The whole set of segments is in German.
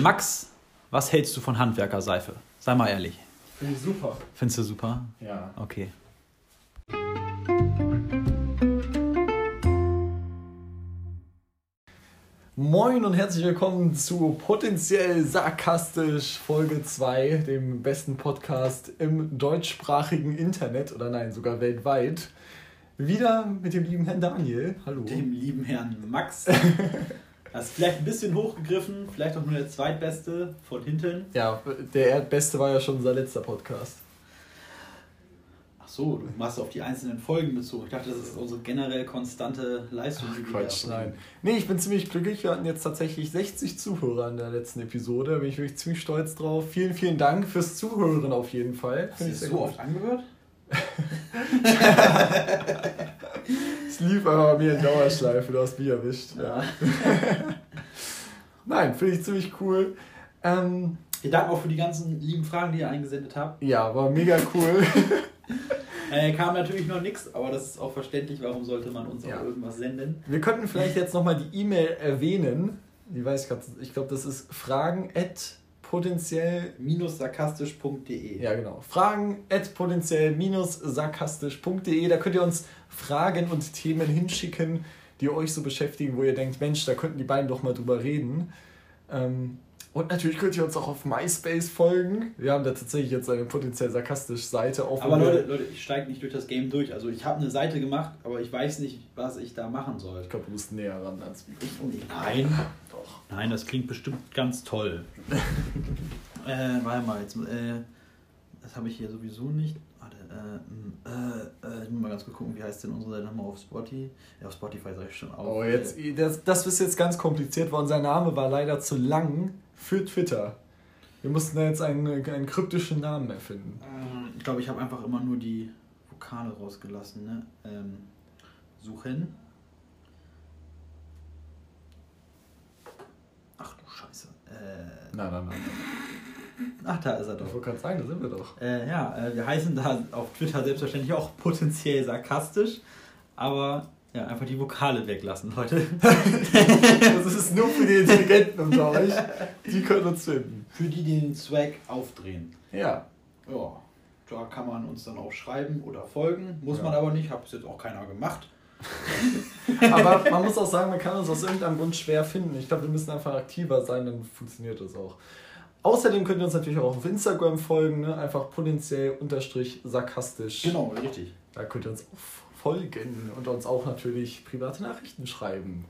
Max, was hältst du von Handwerkerseife? Sei mal ehrlich. Finde ich super. Findest du super? Ja. Okay. Moin und herzlich willkommen zu Potenziell Sarkastisch Folge 2, dem besten Podcast im deutschsprachigen Internet oder nein, sogar weltweit. Wieder mit dem lieben Herrn Daniel. Hallo. Dem lieben Herrn Max. Das ist vielleicht ein bisschen hochgegriffen, vielleicht auch nur der zweitbeste von hinten. Ja, der beste war ja schon unser letzter Podcast. Ach so, du machst auf die einzelnen Folgen bezogen. Ich dachte, das ist unsere generell konstante Leistung. Ach, Quatsch, nein. Nee, ich bin ziemlich glücklich. Wir hatten jetzt tatsächlich 60 Zuhörer in der letzten Episode. Da bin ich wirklich ziemlich stolz drauf. Vielen, vielen Dank fürs Zuhören auf jeden Fall. Hast du das so sehr oft angehört? Es lief aber bei mir in Dauerschleife, du hast mich erwischt. Ja. Nein, finde ich ziemlich cool. Ähm, Wir danken auch für die ganzen lieben Fragen, die ihr eingesendet habt. ja, war mega cool. Äh, kam natürlich noch nichts, aber das ist auch verständlich. Warum sollte man uns Ja. auch irgendwas senden? Wir könnten vielleicht jetzt nochmal die E-Mail erwähnen. Die weiß ich gerade, ich glaube, das ist fragen at potenziell Minus-sarkastisch.de. Ja, genau. Fragen at potenziell-sarkastisch.de. Da könnt ihr uns Fragen und Themen hinschicken, die euch so beschäftigen, wo ihr denkt, Mensch, da könnten die beiden doch mal drüber reden. Ähm, und natürlich könnt ihr uns auch auf MySpace folgen. Wir haben da tatsächlich jetzt eine potenziell sarkastische Seite auf. Aber Leute, Leute, ich steige nicht durch das Game durch. Also ich habe eine Seite gemacht, aber ich weiß nicht, was ich da machen soll. Ich glaube, du musst näher ran ans Mikrofon. Nein. Doch. Nein, das klingt bestimmt ganz toll. äh, warte mal, jetzt, äh, das habe ich hier sowieso nicht. Warte, äh, äh, äh, ich muss mal ganz kurz gucken, wie heißt denn unsere Seite nochmal auf Spotify? Ja, auf Spotify sage ich schon auch. Oh, jetzt, das, das ist jetzt ganz kompliziert, weil unser Name war leider zu lang für Twitter. Wir mussten da jetzt einen, einen kryptischen Namen erfinden. Ähm, Ich glaube, ich habe einfach immer nur die Vokale rausgelassen. Ne? Ähm, suchen. Ach du Scheiße. Äh, Nein, nein, nein. ach, da ist er Ich doch. wollte gerade sagen, da sind wir doch. Äh, ja, äh, wir heißen da auf Twitter selbstverständlich auch potenziell sarkastisch, aber ja, einfach die Vokale weglassen, Leute. Das ist nur für die Intelligenten unter euch. Die können uns finden. Für die, die den Swag aufdrehen. Ja. Ja, da kann man uns dann auch schreiben oder folgen. Muss Ja. man aber nicht, hat bis jetzt auch keiner gemacht. Aber man muss auch sagen, man kann uns aus irgendeinem Grund schwer finden. Ich glaube, wir müssen einfach aktiver sein, dann funktioniert das auch. Außerdem könnt ihr uns natürlich auch auf Instagram folgen, ne? einfach potenziell unterstrich sarkastisch. Genau, richtig. Da könnt ihr uns auch folgen und uns auch natürlich private Nachrichten schreiben.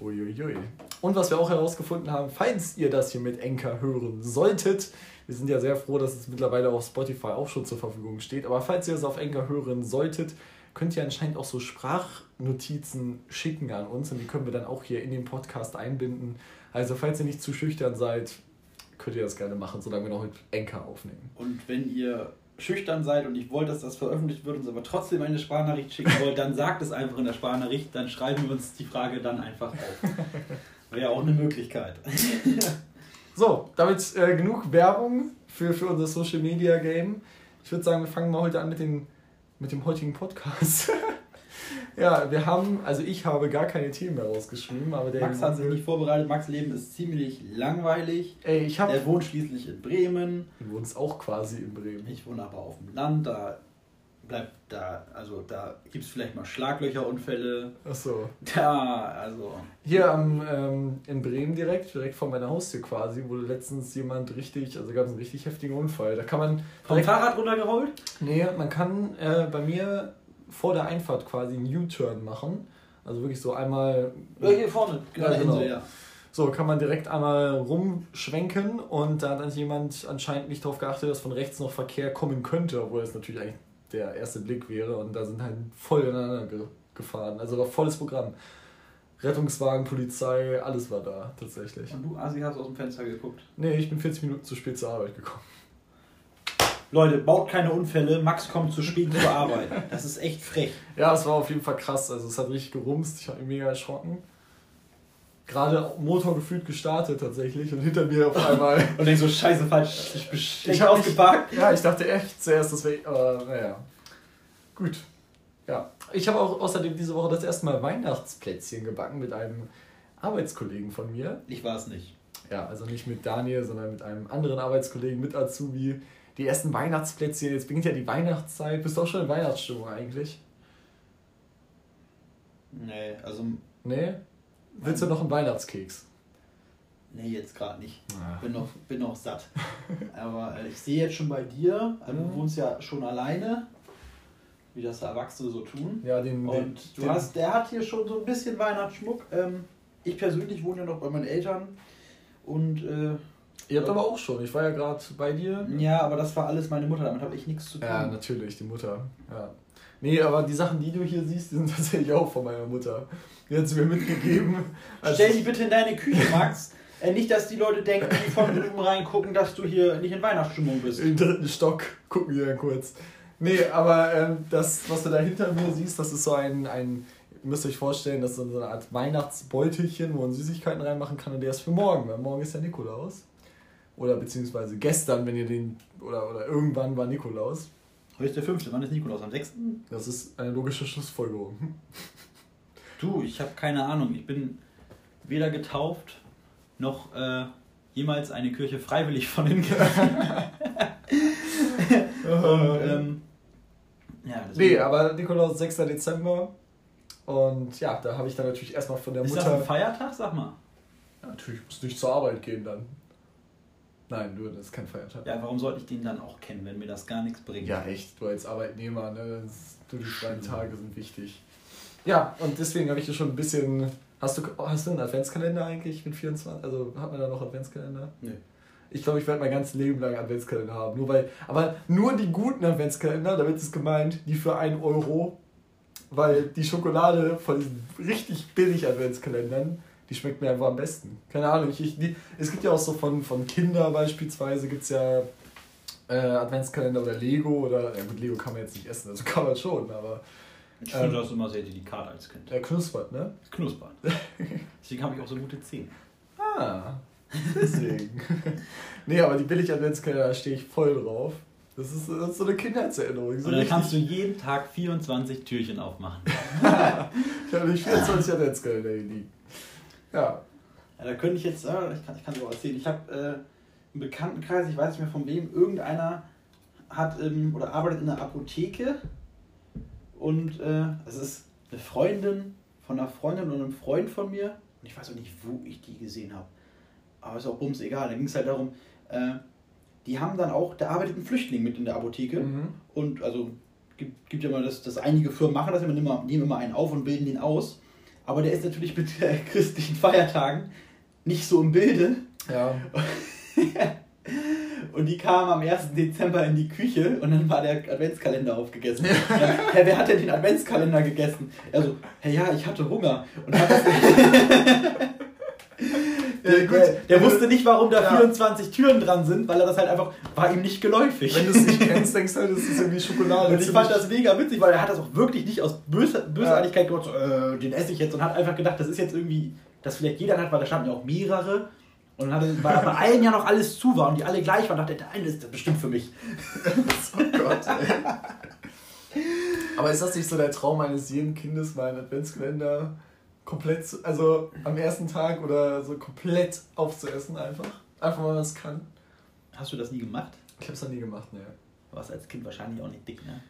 Uiuiui. Und was wir auch herausgefunden haben, falls ihr das hier mit Enker hören solltet, wir sind ja sehr froh, dass es mittlerweile auf Spotify auch schon zur Verfügung steht, aber falls ihr es auf Enker hören solltet, könnt ihr anscheinend auch so Sprachnotizen schicken an uns und die können wir dann auch hier in den Podcast einbinden. Also falls ihr nicht zu schüchtern seid, könnt ihr das gerne machen, solange wir noch mit Enker aufnehmen. Und wenn ihr schüchtern seid und nicht wollt, dass das veröffentlicht wird, uns aber trotzdem eine Sprachnachricht schicken wollt, dann sagt es einfach in der Sprachnachricht, dann schreiben wir uns die Frage dann einfach auf. Wäre ja auch eine Möglichkeit. So, damit äh, genug Werbung für, für unser Social Media Game. Ich würde sagen, wir fangen mal heute an mit, den, mit dem heutigen Podcast. ja, wir haben, also ich habe gar keine Themen mehr rausgeschrieben, aber der. Max hat sich nicht vorbereitet. Max Leben ist ziemlich langweilig. Ey, ich habe. Er wohnt schließlich in Bremen. Du wohnst auch quasi in Bremen. Ich wohne aber auf dem Land. Da bleibt da, also da gibt es vielleicht mal Schlaglöcherunfälle. Achso. Da, also. Hier am, ähm, in Bremen direkt, direkt vor meiner Haustür quasi, wurde letztens jemand richtig, also gab es einen richtig heftigen Unfall. Da kann man. Vom Fahrrad runtergerollt? Nee, man kann äh, bei mir vor der Einfahrt quasi einen U-Turn machen. Also wirklich so einmal. Ja, hier vorne. Ja, genau. Insel, ja. So, kann man direkt einmal rumschwenken und da hat dann jemand anscheinend nicht darauf geachtet, dass von rechts noch Verkehr kommen könnte, obwohl es natürlich eigentlich der erste Blick wäre und da sind halt voll ineinander ge gefahren. Also war volles Programm. Rettungswagen, Polizei, alles war da tatsächlich. Und du, Asi, hast aus dem Fenster geguckt. Nee, ich bin 40 Minuten zu spät zur Arbeit gekommen. Leute, baut keine Unfälle. Max kommt zu spät zur Arbeit. Das ist echt frech. Ja, es war auf jeden Fall krass. Also es hat richtig gerumst. Ich habe mich mega erschrocken. Gerade Motor gefühlt gestartet tatsächlich und hinter mir auf einmal. Und denkst so, scheiße, falsch. Ich bin schlecht hab ausgeparkt. Ja, ich dachte echt zuerst, das wäre. Aber naja. Gut. Ja. Ich habe auch außerdem diese Woche das erste Mal Weihnachtsplätzchen gebacken mit einem Arbeitskollegen von mir. Ich war es nicht. ja, also nicht mit Daniel, sondern mit einem anderen Arbeitskollegen, mit Azubi, die ersten Weihnachtsplätzchen. Jetzt beginnt ja die Weihnachtszeit. Bist du auch schon in Weihnachtsstimmung eigentlich? Nee, also. Nee? Willst du noch einen Weihnachtskeks? Nee, jetzt gerade nicht. Ah. Bin noch, bin noch satt. Aber äh, ich sehe jetzt schon bei dir, also mhm. du wohnst ja schon alleine, wie das Erwachsene so tun. Ja, den. Und den, du den, hast, der hat hier schon so ein bisschen Weihnachtsschmuck. Ähm, ich persönlich wohne ja noch bei meinen Eltern und. Äh, Ihr habt aber auch schon, ich war ja gerade bei dir. Ja, aber das war alles meine Mutter, damit habe ich nichts zu tun. Ja, natürlich, die Mutter. Ja. Nee, aber die Sachen, die du hier siehst, die sind tatsächlich auch von meiner Mutter. Die hat sie mir mitgegeben. Stell die bitte in deine Küche, Max. Äh, nicht, dass die Leute denken, die von drüben reingucken, dass du hier nicht in Weihnachtsstimmung bist. Im dritten Stock gucken wir ja kurz. Nee, aber ähm, das, was du da hinter mir siehst, das ist so ein, ein ihr müsst euch vorstellen, das ist so eine Art Weihnachtsbeutelchen, wo man Süßigkeiten reinmachen kann und der ist für morgen, weil morgen ist ja Nikolaus. Oder beziehungsweise gestern, wenn ihr den, oder, oder irgendwann war Nikolaus. Heute ist der 5. Wann ist Nikolaus? Am 6.? Das ist eine logische Schlussfolgerung. Du, ich habe keine Ahnung. Ich bin weder getauft noch äh, jemals eine Kirche freiwillig von den Und, ähm, ja, nee, aber Nikolaus 6. Dezember. Und ja, da habe ich dann natürlich erstmal von der Mutter. Ist das ein Feiertag? Sag mal. Ja, natürlich musst du nicht zur Arbeit gehen dann. Nein, nur das ist kein Feiertag. Ja, warum sollte ich den dann auch kennen, wenn mir das gar nichts bringt? Ja, echt, du als Arbeitnehmer, ne? du, die freien Tage sind wichtig. Ja, und deswegen habe ich dir schon ein bisschen. Hast du, hast du einen Adventskalender eigentlich mit 24? Also hat man da noch Adventskalender? Nee. Ich glaube, ich werde mein ganzes Leben lang Adventskalender haben. Nur weil, aber nur die guten Adventskalender, damit ist gemeint, die für 1 Euro. Weil die Schokolade von diesen richtig billig Adventskalendern, die schmeckt mir einfach am besten. Keine Ahnung, ich, ich, die, es gibt ja auch so von, von Kinder beispielsweise, gibt es ja äh, Adventskalender oder Lego oder, ja gut, Lego kann man jetzt nicht essen, also kann man schon, aber... Ich finde ähm, das immer sehr delikat als Kind. Ja, knuspert, ne? Knuspert. Deswegen habe ich auch so gute Zähne. Ah, deswegen. nee, aber die Billig-Adventskalender, da stehe ich voll drauf. Das ist, das ist so eine Kindheitserinnerung. So Und dann kannst du jeden Tag 24 Türchen aufmachen. ich habe nicht 24 Adventskalender liegen. Ja. ja. Da könnte ich jetzt, ich kann, ich kann es auch erzählen, ich habe äh, im Bekanntenkreis, ich weiß nicht mehr von wem, irgendeiner hat ähm, oder arbeitet in einer Apotheke und äh, es ist eine Freundin von einer Freundin und einem Freund von mir und ich weiß auch nicht, wo ich die gesehen habe. Aber ist auch bums egal. Da ging es halt darum, äh, die haben dann auch, da arbeitet ein Flüchtling mit in der Apotheke mhm. und also gibt, gibt ja mal das, dass einige Firmen machen das immer, nehmen immer einen auf und bilden den aus. Aber der ist natürlich mit äh, christlichen Feiertagen nicht so im Bilde. Ja. Und die kamen am 1. Dezember in die Küche und dann war der Adventskalender aufgegessen. Herr, wer hat denn den Adventskalender gegessen? Er so, hey, ja, ich hatte Hunger. Und hat das der, der, der, wusste nicht, warum da ja. 24 Türen dran sind, weil er das halt einfach, war ihm nicht geläufig. Wenn du es nicht kennst, denkst du halt, das ist irgendwie Schokolade. Und ich fand das mega witzig, weil er hat das auch wirklich nicht aus Böse, Bösartigkeit gemacht, so, äh, den esse ich jetzt und hat einfach gedacht, das ist jetzt irgendwie, dass vielleicht jeder hat, weil da standen ja auch mehrere. Und dann hatte, weil bei allen ja noch alles zu war und die alle gleich waren, dachte der eine ist bestimmt für mich. oh Gott, ey. Aber ist das nicht so der Traum eines jeden Kindes, mal ein Adventskalender komplett, also am ersten Tag oder so komplett aufzuessen einfach? Einfach weil man es kann. Hast du das nie gemacht? Ich habe es noch nie gemacht, ne. Du warst als Kind wahrscheinlich auch nicht dick, ne?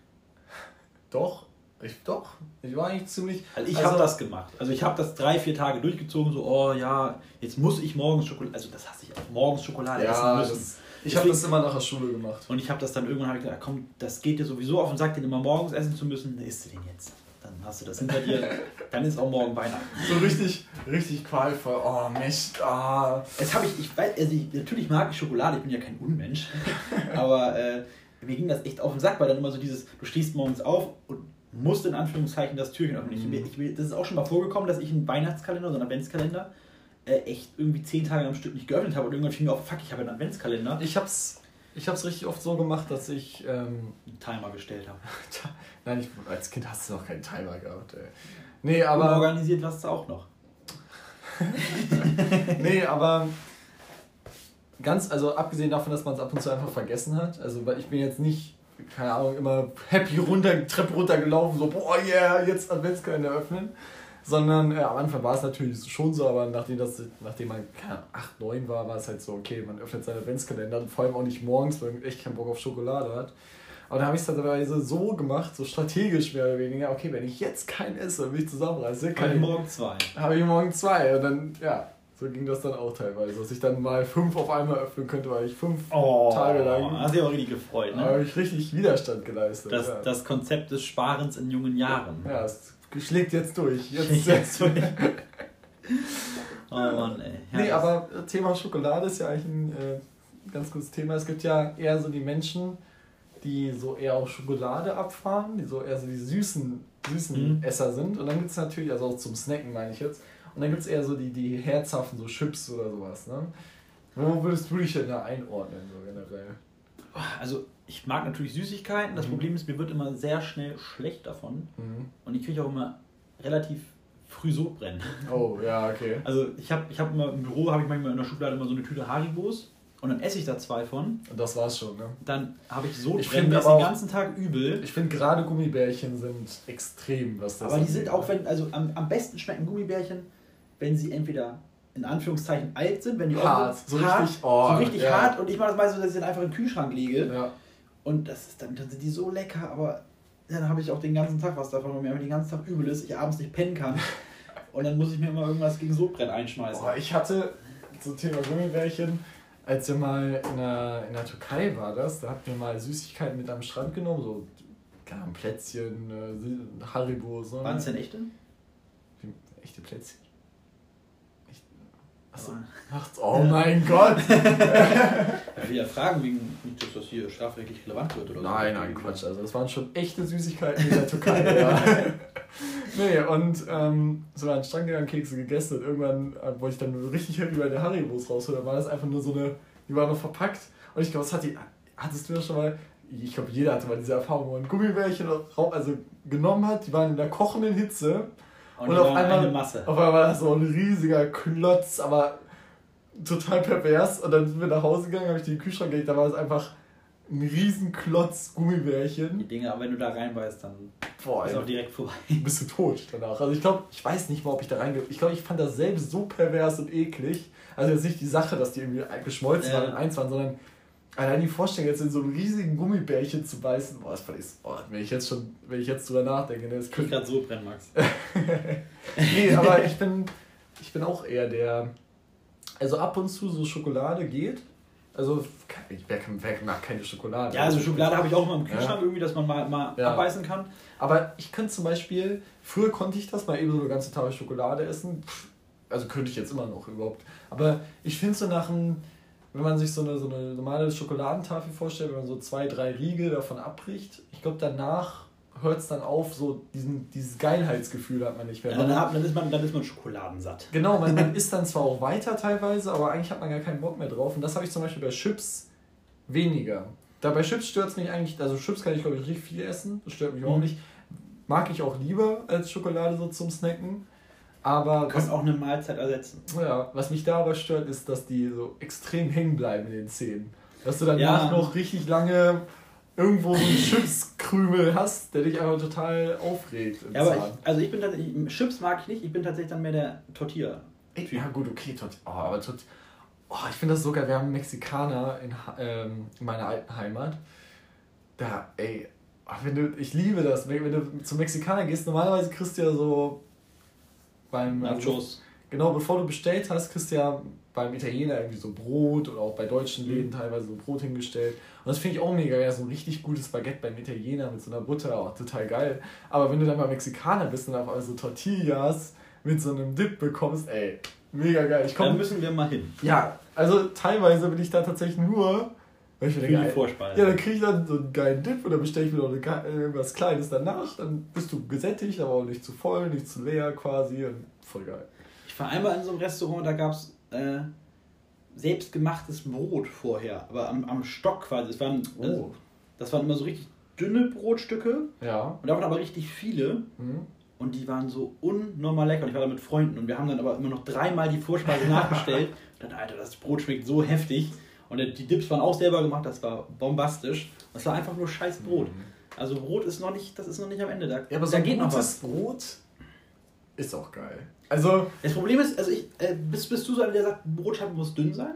Doch, ich, doch, ich war eigentlich ziemlich. Also ich also, habe das gemacht. Also ich habe das drei, vier Tage durchgezogen, so, oh ja, jetzt muss ich morgens Schokolade, also das hasse ich auch, morgens Schokolade ja, essen müssen. Das, ich habe das immer nach der Schule gemacht. Und ich habe das dann irgendwann ich gedacht, komm, das geht dir sowieso auf und sagt den immer morgens essen zu müssen, dann isst du den jetzt. Dann hast du das hinter dir, dann ist auch morgen Weihnachten. So richtig, richtig qualvoll. Oh Mist, ah. Jetzt habe ich, ich weiß, also ich, natürlich mag ich Schokolade, ich bin ja kein Unmensch. aber äh, mir ging das echt auf den Sack, weil dann immer so dieses, du stehst morgens auf und musst in Anführungszeichen das Türchen öffnen. Mhm. Ich, ich, das ist auch schon mal vorgekommen, dass ich einen Weihnachtskalender, so einen Adventskalender, äh, echt irgendwie zehn Tage am Stück nicht geöffnet habe und irgendwann fiel mir auf, fuck, ich habe einen Adventskalender. Ich hab's, ich hab's richtig oft so gemacht, dass ich ähm, einen Timer gestellt habe. Nein, ich, als Kind hast du noch keinen Timer gehabt. Ey. Nee, aber. organisiert warst du auch noch. nee, aber ganz, also abgesehen davon, dass man es ab und zu einfach vergessen hat, also weil ich bin jetzt nicht keine Ahnung, immer happy runter, Treppe runtergelaufen, so, boah, yeah, jetzt Adventskalender öffnen. Sondern äh, am Anfang war es natürlich schon so, aber nachdem, das, nachdem man keine 8, 9 war, war es halt so, okay, man öffnet seinen Adventskalender und vor allem auch nicht morgens, weil man echt keinen Bock auf Schokolade hat. Aber da habe ich es teilweise so gemacht, so strategisch mehr oder weniger, okay, wenn ich jetzt keinen esse und mich zusammenreiße, kann ich morgen zwei. habe ich morgen zwei. Und dann, ja, so ging das dann auch teilweise. Dass ich dann mal fünf auf einmal öffnen könnte, weil ich fünf Oh, Tage lang Hast dich auch richtig gefreut, da habe ne? ich richtig Widerstand geleistet. Das, ja. das Konzept des Sparens in jungen Jahren. ja, es schlägt jetzt durch. Jetzt, jetzt durch. Oh Mann, ey. Nee, Ja, aber Thema Schokolade ist ja eigentlich ein äh, ganz gutes Thema. Es gibt ja eher so die Menschen, die so eher auf Schokolade abfahren, die so eher so die süßen, süßen Mhm. Esser sind. Und dann gibt es natürlich, also auch zum Snacken meine ich jetzt, und dann gibt es eher so die, die herzhaften, so Chips oder sowas. Ne? Wo würdest du dich denn da einordnen, so generell? Also, ich mag natürlich Süßigkeiten. Das Mhm. Problem ist, mir wird immer sehr schnell schlecht davon. Mhm. Und ich kriege auch immer relativ früh Sodbrennen. Oh, ja, okay. Also, ich habe ich hab immer im Büro, habe ich manchmal in der Schublade immer so eine Tüte Haribos. Und dann esse ich da zwei von. Und das war's schon, ne? Dann habe ich Ich ist aber den ganzen Tag übel. Ich finde gerade Gummibärchen sind extrem, was das Aber die sind auch, wenn, also am, am besten schmecken Gummibärchen, wenn sie entweder in Anführungszeichen alt sind, wenn die Hart, so richtig- oh, so richtig ja. hart und ich mache das meistens so, dass ich dann einfach in den Kühlschrank lege Ja. Und das ist dann, dann sind die so lecker, aber dann habe ich auch den ganzen Tag was davon, weil mir den ganzen Tag übel ist, ich abends nicht pennen kann und dann muss ich mir immer irgendwas gegen Sodbrennen einschmeißen. Boah, ich hatte zum Thema Gummibärchen, als wir mal in der, in der Türkei war das, da hatten wir mal Süßigkeiten mit am Strand genommen, so Ahnung, Plätzchen, äh, Haribo, so. Waren es denn echte? Wie- Echte Plätzchen? Achso. Oh mein Gott! Ich will ja fragen, wegen nicht, dass das hier strafrechtlich relevant wird oder so. Nein, nein, Quatsch. Also das waren schon echte Süßigkeiten in der Türkei. ja. nee, und ähm, so waren Strand gegangen, Kekse gegessen und irgendwann, äh, wo ich dann richtig happy bei der Haribos raus, da war das einfach nur so eine, die war noch verpackt und ich glaube, was hat die, hattest du das schon mal, ich glaube, jeder hatte mal diese Erfahrung, wo man Gummibärchen also genommen hat, die waren in der kochenden Hitze Und, Und die auf einmal- eine Masse. auf einmal war das so ein riesiger Klotz, aber total pervers. Und dann sind wir nach Hause gegangen, habe ich die in den Kühlschrank gelegt, da war es einfach ein riesen Klotz Die Gummibärchen. Dinge, aber wenn du da reinbeißt, dann Boah, ist auch direkt vorbei. bist du tot danach. Also ich glaube, ich weiß nicht mal, ob ich da reinge... Ich glaube, ich fand das selbst so pervers und eklig. Also jetzt nicht die Sache, dass die irgendwie geschmolzen Ja. waren und eins waren, sondern allein die Vorstellung, jetzt in so einem riesigen Gummibärchen zu beißen, boah, das fand ich, oh, wenn ich jetzt schon, wenn ich jetzt drüber nachdenke, ne, das könnte grad Sodbrennen, Max. nee, aber ich bin, ich bin auch eher der. Also ab und zu so Schokolade geht. Also, wer, mag keine Schokolade? Ja, also Schokolade habe ich auch immer im Ja. Kühlschrank, irgendwie, dass man mal, mal Ja. abbeißen kann. Aber ich könnte zum Beispiel, früher konnte ich das mal eben so eine ganze Tafel Schokolade essen. Also könnte ich jetzt immer noch überhaupt. Aber ich finde so nach einem, wenn man sich so eine, so eine normale Schokoladentafel vorstellt, wenn man so zwei, drei Riegel davon abbricht, ich glaube danach hört es dann auf, so diesen, dieses Geilheitsgefühl hat man nicht mehr. Ja, dann, hat- dann, ist man, dann ist man schokoladensatt. Genau, man, man isst dann zwar auch weiter teilweise, aber eigentlich hat man gar keinen Bock mehr drauf. Und das habe ich zum Beispiel bei Chips weniger. Da bei Chips stört es mich eigentlich, also Chips kann ich glaube ich richtig viel essen, das stört mich auch Mhm. nicht. Mag ich auch lieber als Schokolade so zum Snacken. Aber was, auch eine Mahlzeit ersetzen. ja, was mich da aber stört, ist, dass die so extrem hängen bleiben in den Zähnen. Dass du danach Ja. noch richtig lange irgendwo so einen Chipskrümel hast, der dich einfach total aufregt. Ja, aber ich, also ich bin tatsächlich, Chips mag ich nicht, ich bin tatsächlich dann mehr der Tortilla. Ja, gut, okay, tot. Oh, aber tot. Oh, ich finde das so geil. Wir haben einen Mexikaner in, ähm, in meiner alten Heimat. Da, ey, oh, wenn du, ich liebe das. Wenn, wenn du zum Mexikaner gehst, normalerweise kriegst du ja so beim. Nachos. Genau, bevor du bestellt hast, kriegst du ja beim Italiener irgendwie so Brot oder auch bei deutschen Mhm. Läden teilweise so Brot hingestellt. Und das finde ich auch mega geil. So ein richtig gutes Baguette beim Italiener mit so einer Butter, auch total geil. Aber wenn du dann mal Mexikaner bist und auf einmal so Tortillas mit so einem Dip bekommst, ey, mega geil. Ich komm, müssen wir mal hin. ja, also teilweise bin ich da tatsächlich nur, weil ich mir Für denke, Vorspeise. ja, dann kriege ich dann so einen geilen Dip oder bestelle ich mir noch eine, äh, irgendwas Kleines danach. Dann bist du gesättigt, aber auch nicht zu voll, nicht zu leer quasi. Und voll geil. Ich war einmal in so einem Restaurant, da gab es äh, selbstgemachtes Brot vorher, aber am, am Stock quasi. Das waren, Oh. das waren immer so richtig dünne Brotstücke Ja. und da waren aber richtig viele Mhm. und die waren so unnormal lecker. Und ich war da mit Freunden und wir haben dann aber immer noch dreimal die Vorspeise nachbestellt. Und dann, Alter, das Brot schmeckt so heftig. Und die Dips waren auch selber gemacht, das war bombastisch. Das war einfach nur scheiß Brot. Also Brot ist noch nicht, das ist noch nicht am Ende. Da, Ja, aber so da ein geht noch was. Brot Ist auch geil. Also. Das Problem ist, also ich, äh, bist, bist du so einer, der sagt, Brotscheibe muss dünn sein?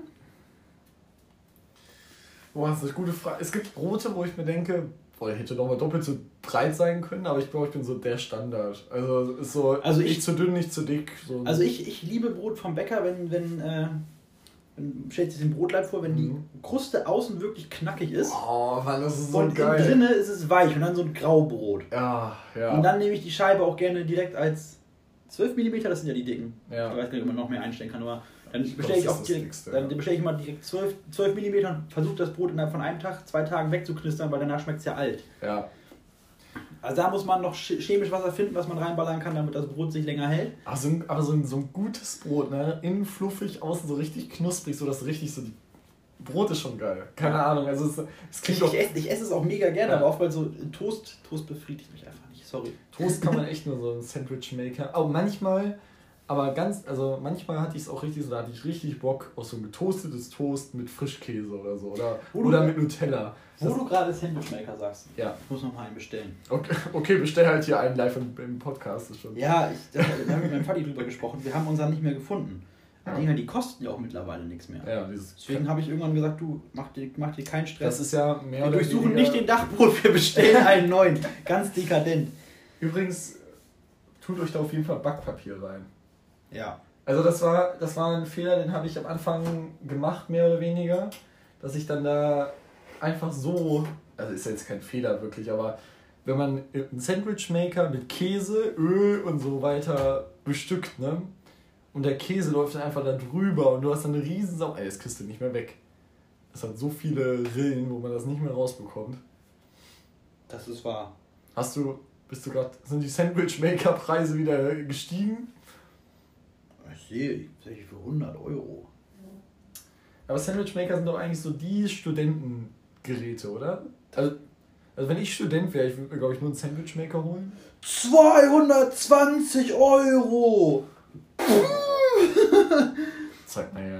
Boah, das ist eine gute Frage. Es gibt Brote, wo ich mir denke, boah, ich hätte doch mal doppelt so breit sein können, aber ich glaube, ich bin so der Standard. Also ist so Also nicht ich- zu dünn, nicht zu dick. So. Also ich, ich liebe Brot vom Bäcker, wenn, wenn, äh, wenn stellt sich den Brotleib vor, wenn die Mhm. Kruste außen wirklich knackig ist oh Mann, das ist so und geil. innen drinne ist es weich und dann so ein Graubrot. Ja, ja. Und dann nehme ich die Scheibe auch gerne direkt als 12 mm, das sind ja die dicken. Ja. Ich weiß gar nicht, ob man noch mehr einstellen kann, aber dann bestelle ich auch direkt, Dickste, dann ja. bestelle ich mal direkt 12, 12 mm und versuche das Brot innerhalb von einem Tag, zwei Tagen wegzuknistern, weil danach schmeckt es ja alt. ja. Also da muss man noch ch- chemisch was erfinden, was man reinballern kann, damit das Brot sich länger hält. Aber so ein, aber so ein, so ein gutes Brot, ne? Innen fluffig, außen so richtig knusprig, so dass richtig so die. Brot ist schon geil. Keine Ahnung. Also es, es Ich, klingt ich, doch. esse, ich esse es auch mega gerne, Ja. aber oftmals so Toast, Toast befriedigt mich einfach nicht, sorry. Toast kann man echt nur so ein Sandwich maker. Aber manchmal, aber ganz, also manchmal hatte ich es auch richtig so, da hatte ich richtig Bock auf so ein getoastetes Toast mit Frischkäse oder so. Oder, oder mit Nutella. Wo Das, du gerade Sandwichmaker sagst, ja. ich muss noch mal einen bestellen. Okay, okay, bestell halt hier einen live im, im Podcast. Ist schon. Ja, ich, da, da haben wir mit meinem Vati drüber gesprochen, wir haben unseren nicht mehr gefunden. Die Ja. Dinger, die kosten ja auch mittlerweile nichts mehr. Ja, Deswegen habe ich irgendwann gesagt, du, mach dir, mach dir keinen Stress. das ist ja mehr wir durchsuchen weniger- nicht den Dachboden, wir bestellen einen neuen. Ganz dekadent. Übrigens, tut euch da auf jeden Fall Backpapier rein. Ja. Also das war, das war ein Fehler, den habe ich am Anfang gemacht, mehr oder weniger. Dass ich dann da einfach so, also ist ja jetzt kein Fehler wirklich, aber wenn man einen Sandwichmaker mit Käse, Öl und so weiter bestückt, ne? Und der Käse läuft dann einfach da drüber und du hast dann eine riesen Sau. Ey, das kriegst du nicht mehr weg. Es hat so viele Rillen, wo man das nicht mehr rausbekommt. Das ist wahr. Hast du, bist du gerade, sind die Sandwichmaker-Preise wieder gestiegen? Ich sehe, sehe ich für 100 Euro. Aber Sandwichmaker sind doch eigentlich so die Studentengeräte, oder? Also, also wenn ich Student wäre, ich würde mir, glaube ich, nur einen Sandwichmaker holen. 220 Euro! Zeig mal her.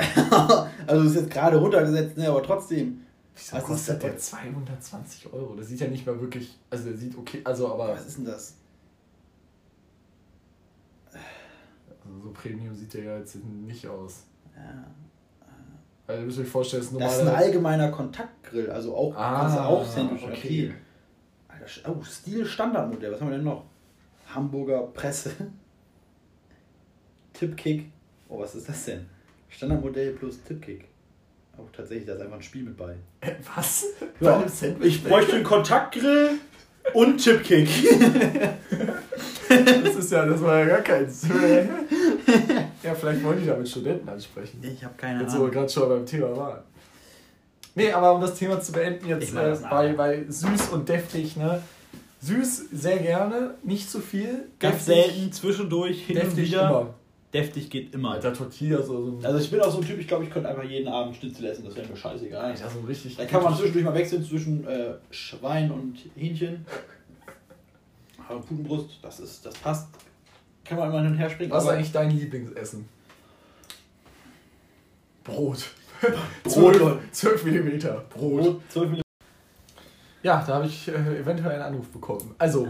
Also ist jetzt gerade runtergesetzt, ne, aber trotzdem. Wieso Was ist kostet das? der 220 Euro? Das sieht ja nicht mal wirklich, also der sieht okay, also aber Was ist denn das? So Premium sieht der ja jetzt nicht aus. Ja. Also ihr müsst euch vorstellen, das ist Das ist ein allgemeiner Kontaktgrill, also auch, kannst du auch Sandwich. okay. Alter, oh, Stil Standardmodell, was haben wir denn noch? Hamburger Presse. Tipkick. Oh, was ist das denn? Standardmodell plus Tipkick. Oh, tatsächlich, da ist einfach ein Spiel mit bei. Was? Ja, Bei einem Sandwichmaker? einen Kontaktgrill und Tipkick. Das ist ja, das war ja gar keins. ja, vielleicht wollte ich da mit Studenten ansprechen. Ich habe keine Jetzt, wo wir gerade schon beim Thema waren. Nee, aber um das Thema zu beenden, jetzt äh, bei, bei süß und deftig, ne? Süß sehr gerne, nicht zu viel. Ganz deftig- selten, zwischendurch, hin und wieder. immer. Deftig geht immer. Alter, Tortillas oder so Also ich bin auch so ein Typ, ich glaube, ich könnte einfach jeden Abend Schnitzel essen, das wäre mir scheißegal. Alter, so richtig. Da kann man zwischendurch mal wechseln zwischen äh, Schwein und Hähnchen. Aber Putenbrust, das ist, das passt. Kann man immer hin und her springen. Was ist eigentlich dein Lieblingsessen? Brot. Brot, Leute. 12 mm Brot. Brot, 12 Minuten. Ja, da habe ich äh, eventuell einen Anruf bekommen. Also, äh,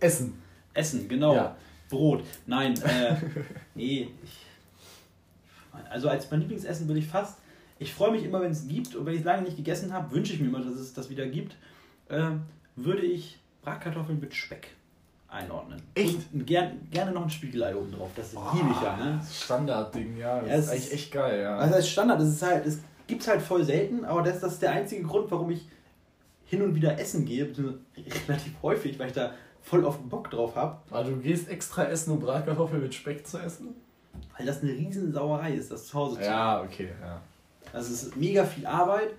Essen. Essen, genau. Ja. Brot. Nein, äh, nee. Ich, also als mein Lieblingsessen würde ich fast. Ich freue mich immer, wenn es gibt und wenn ich es lange nicht gegessen habe, wünsche ich mir immer, dass es das wieder gibt. Äh, würde ich Bratkartoffeln mit Speck einordnen. Echt? Und gern, gerne noch ein Spiegelei oben drauf. Das liebe ich ja, ne? Standardding, ja. Das Ja, ist eigentlich echt geil, ja. Also als Standard, das ist halt, es gibt es halt voll selten, aber das, das ist der einzige Grund, warum ich hin und wieder essen gehe, relativ häufig, weil ich da voll auf Bock drauf habe, Also du gehst extra essen, um Bratkartoffeln mit Speck zu essen? weil das eine riesen Sauerei ist, das zu Hause zu Ja, okay, ja. Also es ist mega viel Arbeit,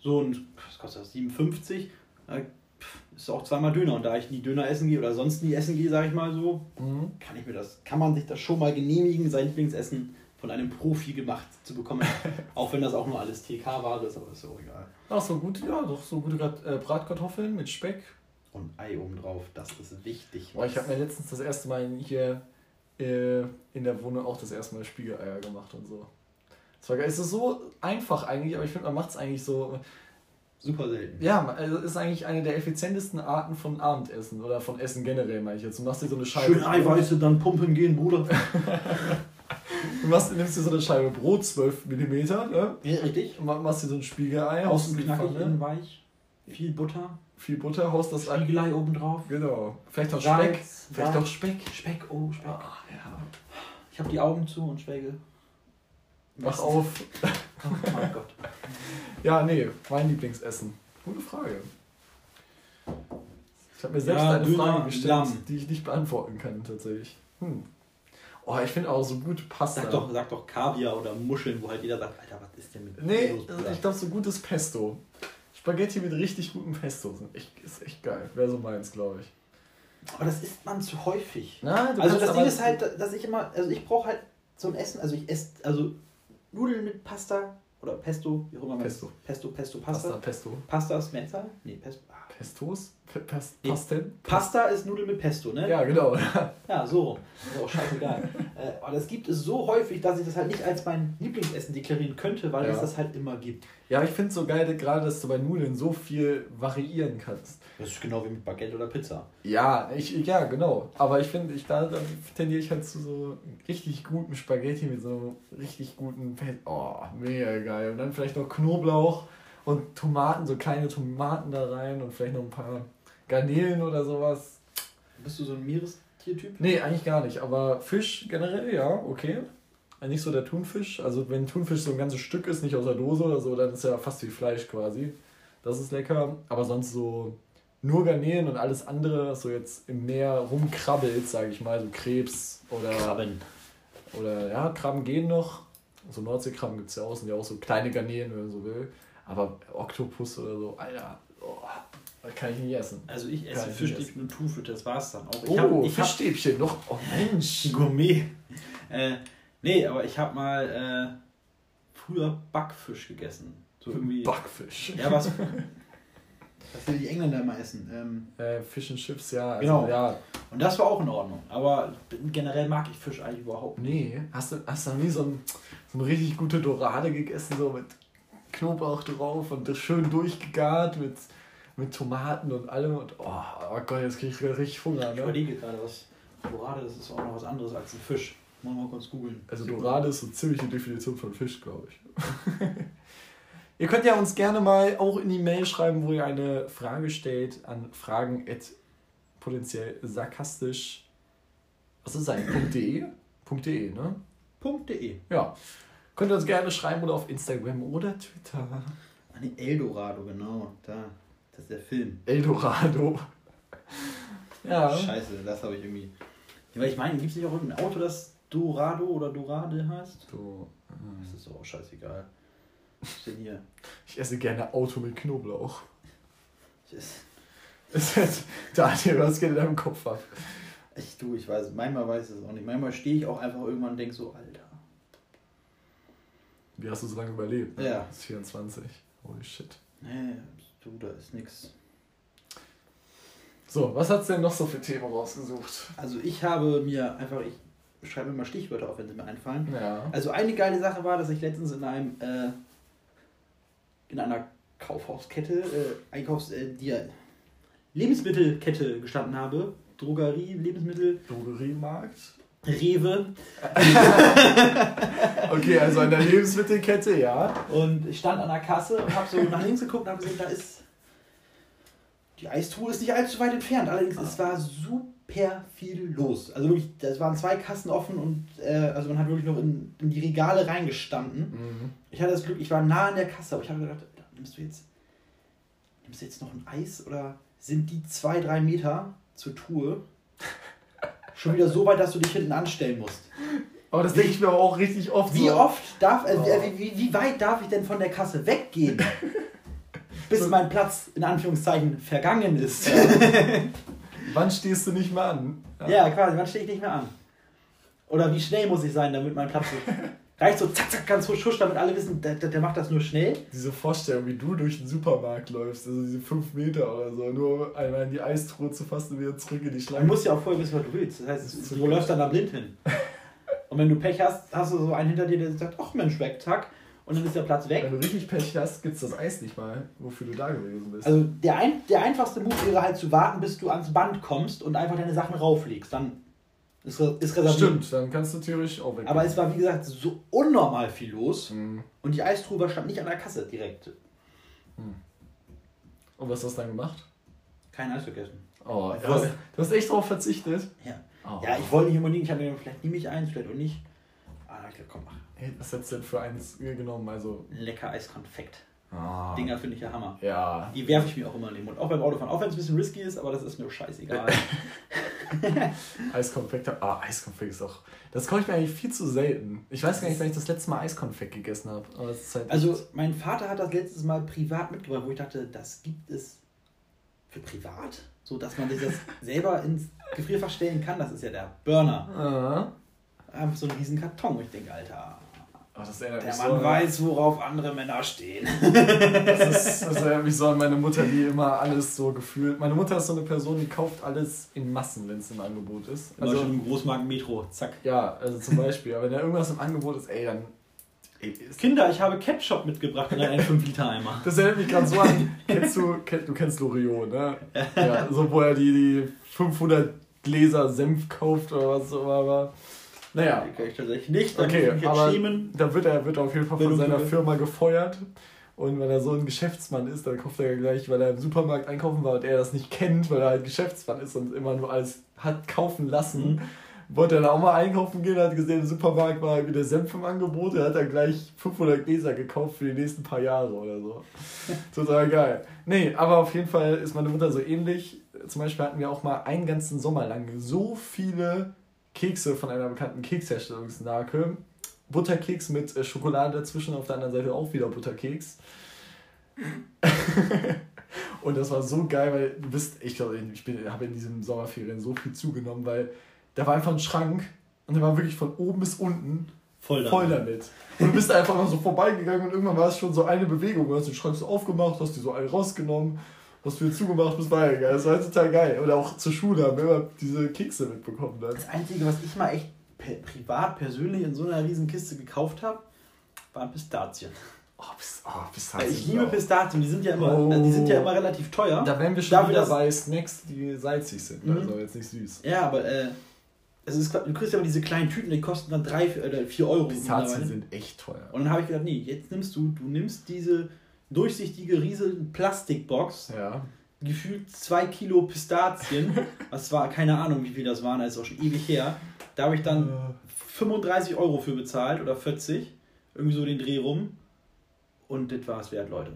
so ein, was kostet das, 57, da, pff, ist auch zweimal Döner und da ich nie Döner essen gehe oder sonst nie essen gehe, sage ich mal so, Mhm. kann ich mir das, kann man sich das schon mal genehmigen, sein Lieblingsessen von einem Profi gemacht zu bekommen, auch wenn das auch nur alles TK-Ware ist, aber ist auch egal. Ach, so gut, ja, doch so gute äh, Bratkartoffeln mit Speck. Und Ei oben drauf, das ist wichtig. Boah, ich habe mir letztens das erste Mal hier äh, in der Wohnung auch das erste Mal Spiegeleier gemacht und so. Das war geil. Es ist so einfach eigentlich, aber ich finde, man macht es eigentlich so. super selten. Ja, also ist eigentlich eine der effizientesten Arten von Abendessen oder von Essen generell, meine ich jetzt. Du machst dir so eine Scheibe. Schön Eiweiße, dann pumpen gehen, Bruder. Du machst, nimmst dir so eine Scheibe Brot, 12 mm, ne? Ja, richtig. Und ma- machst dir so ein Spiegelei, Außen knackig, innen weich. Viel Butter. Viel Butter, haust das ein. Spiegelei obendrauf. Genau. Vielleicht auch Speck. Vielleicht Salz. auch Speck. Speck, oh, Speck. Ah, ja. Ich habe die Augen zu und schwelge. Wach auf. Oh mein Gott. Ja, nee, mein Lieblingsessen. Gute Frage. Ich habe mir selbst Ja, eine Döner, Frage gestellt, Lamm. die ich nicht beantworten kann, tatsächlich. Hm. Oh, ich finde auch so gut Pasta. Sag doch, sag doch Kaviar oder Muscheln, wo halt jeder sagt, Alter, was ist denn mit Nee, los, Bruder? ich glaube, so gutes Pesto. Spaghetti mit richtig gutem Pesto sind echt, ist echt geil. Wäre so meins, glaube ich. Aber das isst man zu häufig. Na, du Also das Ding ist halt, dass ich immer, also ich brauche halt so ein Essen, also ich esse, also Nudeln mit Pasta oder Pesto, wie auch immer man Pesto. Pesto, Pesto, Pasta. Pasta, Pesto. Pasta ist Mehrzahl? Nee, Pesto. Pestos? Pe Pest. Pasten? Pasta ist Nudeln mit Pesto, ne? Ja, genau. Ja, so. Ist auch scheißegal. äh, aber das gibt es so häufig, dass ich das halt nicht als mein Lieblingsessen deklarieren könnte, weil Ja. es das halt immer gibt. Ja, ich finde es so geil, gerade, dass du bei Nudeln so viel variieren kannst. Das ist genau wie mit Baguette oder Pizza. Ja, ich, ja, genau. Aber ich finde, ich, da da tendiere ich halt zu so richtig guten Spaghetti mit so richtig guten Pe Oh, mega geil. Und dann vielleicht noch Knoblauch und Tomaten, so kleine Tomaten da rein und vielleicht noch ein paar Garnelen oder sowas. Bist du so ein Meerestiertyp? Nee, eigentlich gar nicht. Aber Fisch generell, ja, okay. Nicht so der Thunfisch. Also wenn Thunfisch so ein ganzes Stück ist, nicht aus der Dose oder so, dann ist ja fast wie Fleisch quasi. Das ist lecker. Aber sonst so nur Garnelen und alles andere, was so jetzt im Meer rumkrabbelt, sage ich mal, so Krebs oder, Krabben. oder ja, Krabben gehen noch. So Nordseekrabben gibt es ja auch, sind ja auch so kleine Garnelen, wenn man so will. Aber Oktopus oder so, Alter, oh, kann ich nicht essen. Also ich esse Fischstäbchen und Thunfisch, das war's dann auch. Ich Oh, hab, ich hab, Fischstäbchen noch. Oh Mensch. Gourmet. Äh, nee, aber ich habe mal äh, früher Backfisch gegessen. So irgendwie. Backfisch. Ja, was. Was will die Engländer immer essen? Ähm, Äh, Fish and Chips, ja. Also, Genau. Ja. und das war auch in Ordnung. Aber generell mag ich Fisch eigentlich überhaupt nicht. Nee, hast du, hast du noch nie so ein, so eine richtig gute Dorade gegessen, so mit Knoblauch drauf und das schön durchgegart mit, mit Tomaten und allem und oh, oh Gott, jetzt krieg ich richtig Hunger, Ich ne? überlege gerade, was. Dorade, das ist auch noch was anderes als ein Fisch. Muss mal kurz googeln. Also Dorade ist so ziemlich die Definition von Fisch, glaube ich. ihr könnt ja uns gerne mal auch in die Mail schreiben, wo ihr eine Frage stellt an fragen potenziell sarkastisch. Was ist sein? .de? .de, ne? Punkt.de. Ja. Könnt ihr uns gerne schreiben oder auf Instagram oder Twitter. Ah, nee, Eldorado, genau. Da. Das ist der Film. Eldorado. Ja. Scheiße, das habe ich irgendwie. Ja, weil ich meine, gibt es nicht auch irgendein Auto, das Dorado oder Dorade heißt? So, ähm, Das ist doch auch scheißegal. Was ist denn hier? ich esse gerne Auto mit Knoblauch. Ich, ess- Das ist jetzt, Daniel, was geht in deinem Kopf ab? ich, du, ich weiß, manchmal weiß ich es auch nicht. Manchmal stehe ich auch einfach irgendwann und denke so, Alter. Wie hast du so lange überlebt? Ja. Bis 24. Holy shit. Nee, du, da ist nix. So, was hat's denn noch so für Themen rausgesucht? Also ich habe mir einfach, ich schreibe mir mal Stichwörter auf, wenn sie mir einfallen. Ja. Also eine geile Sache war, dass ich letztens in einem äh, in einer Kaufhauskette, äh, Einkaufs, äh, die Lebensmittelkette gestanden habe. Drogerie, Lebensmittel, Drogeriemarkt. Rewe. Okay, also an der Lebensmittelkette, ja. Und ich stand an der Kasse und habe so nach links geguckt und habe gesehen, da ist die Eistruhe ist nicht allzu weit entfernt. Allerdings es war super viel los. Also wirklich, es waren zwei Kassen offen und äh, also man hat wirklich noch in, in die Regale reingestanden. Mhm. Ich hatte das Glück, ich war nah an der Kasse, aber ich habe gedacht, nimmst du jetzt nimmst du jetzt noch ein Eis oder sind die zwei, drei Meter zur Tour schon wieder so weit, dass du dich hinten anstellen musst? Aber das denke ich mir auch richtig oft. Wie so. oft darf, äh, wie, wie, wie weit darf ich denn von der Kasse weggehen, bis mein Platz in Anführungszeichen vergangen ist? Wann stehst du nicht mal an? Ja, quasi, wann stehe ich nicht mehr an? Oder wie schnell muss ich sein, damit mein Platz reicht so zack, zack, ganz husch, husch, damit alle wissen, der, der macht das nur schnell. Diese Vorstellung, wie du durch den Supermarkt läufst, also diese 5 Meter oder so, nur einmal in die Eistruhe zu fassen und wieder zurück in die Schlange. muss ja auch vorher wissen, was du willst. Das Das heißt, ist du läufst dann da blind hin. Und wenn du Pech hast, hast du so einen hinter dir, der sagt, ach Mensch, weg, zack. und dann ist der Platz weg. Wenn du richtig Pech hast, gibt es das Eis nicht mal, wofür du da gewesen bist. Also der, ein, der einfachste Move wäre halt zu warten, bis du ans Band kommst und einfach deine Sachen rauflegst. Dann ist, ist. Stimmt, dann kannst du theoretisch auch weg. Aber es war wie gesagt so unnormal viel los Mhm. und die Eistruhe stand nicht an der Kasse direkt. Und was hast du dann gemacht? Kein Eis gegessen. Oh, du hast, wollte- du hast echt drauf verzichtet. Ja. Oh. Ja, ich wollte nicht unbedingt, ich hatte mir vielleicht nehme ich eins, vielleicht auch nicht. Ah, ich dachte, komm, mach. Hey, was hättest du denn für eins genommen? Also. Lecker Eiskonfekt. Ah. Dinger finde ich ja Hammer. Ja. Die werfe ich mir auch immer in den Mund. Auch beim Autofahren. Auch wenn es ein bisschen risky ist, aber das ist mir scheißegal. Eiskonfekt. Ah, Eiskonfekt ist auch. Das kaufe ich mir eigentlich viel zu selten. Ich weiß gar nicht, wann ich das letzte Mal Eiskonfekt gegessen habe. Halt Also, echt- mein Vater hat das letztes Mal privat mitgebracht, wo ich dachte, das gibt es für privat? So, dass man sich das selber ins Gefrierfach stellen kann. Das ist ja der Burner. Ah. Einfach so ein riesen Karton. Ich denke, Alter, Oh, das erinnert der mich Mann so, weiß, worauf andere Männer stehen. Das, ist, das erinnert mich so an meine Mutter, die immer alles so gefühlt. Meine Mutter ist so eine Person, die kauft alles in Massen, wenn es im Angebot ist. Also Also, im Großmarkt Metro, zack. ja, also zum Beispiel. Aber wenn da irgendwas im Angebot ist, ey, dann. Kinder, ich habe Ketchup mitgebracht in einen 5-Liter-Eimer. das erinnert mich gerade so an. Kennst du, du kennst Loriot, ne? Ja, so wo er die, die 500 Gläser Senf kauft oder was auch immer. Naja, Die kann ich tatsächlich nicht. Da Okay, ich aber- schämen. da wird er, wird er auf jeden Fall von seiner Firma gefeuert. Und wenn er so ein Geschäftsmann ist, dann kauft er gleich, weil er im Supermarkt einkaufen war und er das nicht kennt, weil er halt Geschäftsmann ist und immer nur alles hat kaufen lassen. Mhm. Wollte er dann auch mal einkaufen gehen, hat gesehen, im Supermarkt war wieder Senf im Angebot, er hat dann gleich 500 Gläser gekauft für die nächsten paar Jahre oder so. Total geil. Nee, aber auf jeden Fall ist meine Mutter so ähnlich. Zum Beispiel hatten wir auch mal einen ganzen Sommer lang so viele Kekse von einer bekannten Keksherstellungsmarke. Butterkeks mit äh, Schokolade dazwischen, auf der anderen Seite auch wieder Butterkeks. Und das war so geil, weil du bist, ich glaube, ich habe in diesen Sommerferien so viel zugenommen, weil da war einfach ein Schrank und der war wirklich von oben bis unten Voll damit. voll damit. Und du bist einfach mal so vorbeigegangen und irgendwann war es schon so eine Bewegung. Du hast den Schrank so aufgemacht, hast die so alle rausgenommen, hast wieder zugemacht, bist weitergegangen. Das war total geil. Oder auch zur Schule haben wir immer diese Kekse mitbekommen dann. Das Einzige, was ich mal echt per privat, persönlich in so einer riesen Kiste gekauft habe, waren Pistazien. Oh, bis, oh, Weil ich liebe Pistazien, die sind ja immer, Oh. die sind ja immer relativ teuer. Da wären wir schon Dafür, wieder dass- bei Snacks, die salzig sind. Mhm. Also jetzt nicht süß. Ja, aber äh, es ist, du kriegst ja immer diese kleinen Tüten, die kosten dann 3 oder 4 Euro. Pistazien sind echt teuer. Und dann habe ich gedacht, nee, jetzt nimmst du, du nimmst diese durchsichtige riesen Plastikbox, Ja. gefühlt 2 Kilo Pistazien, was war, keine Ahnung, wie viel das waren, das ist auch schon ewig her. Da habe ich dann 35 Euro für bezahlt oder 40, irgendwie so den Dreh rum. Und das war es wert, Leute.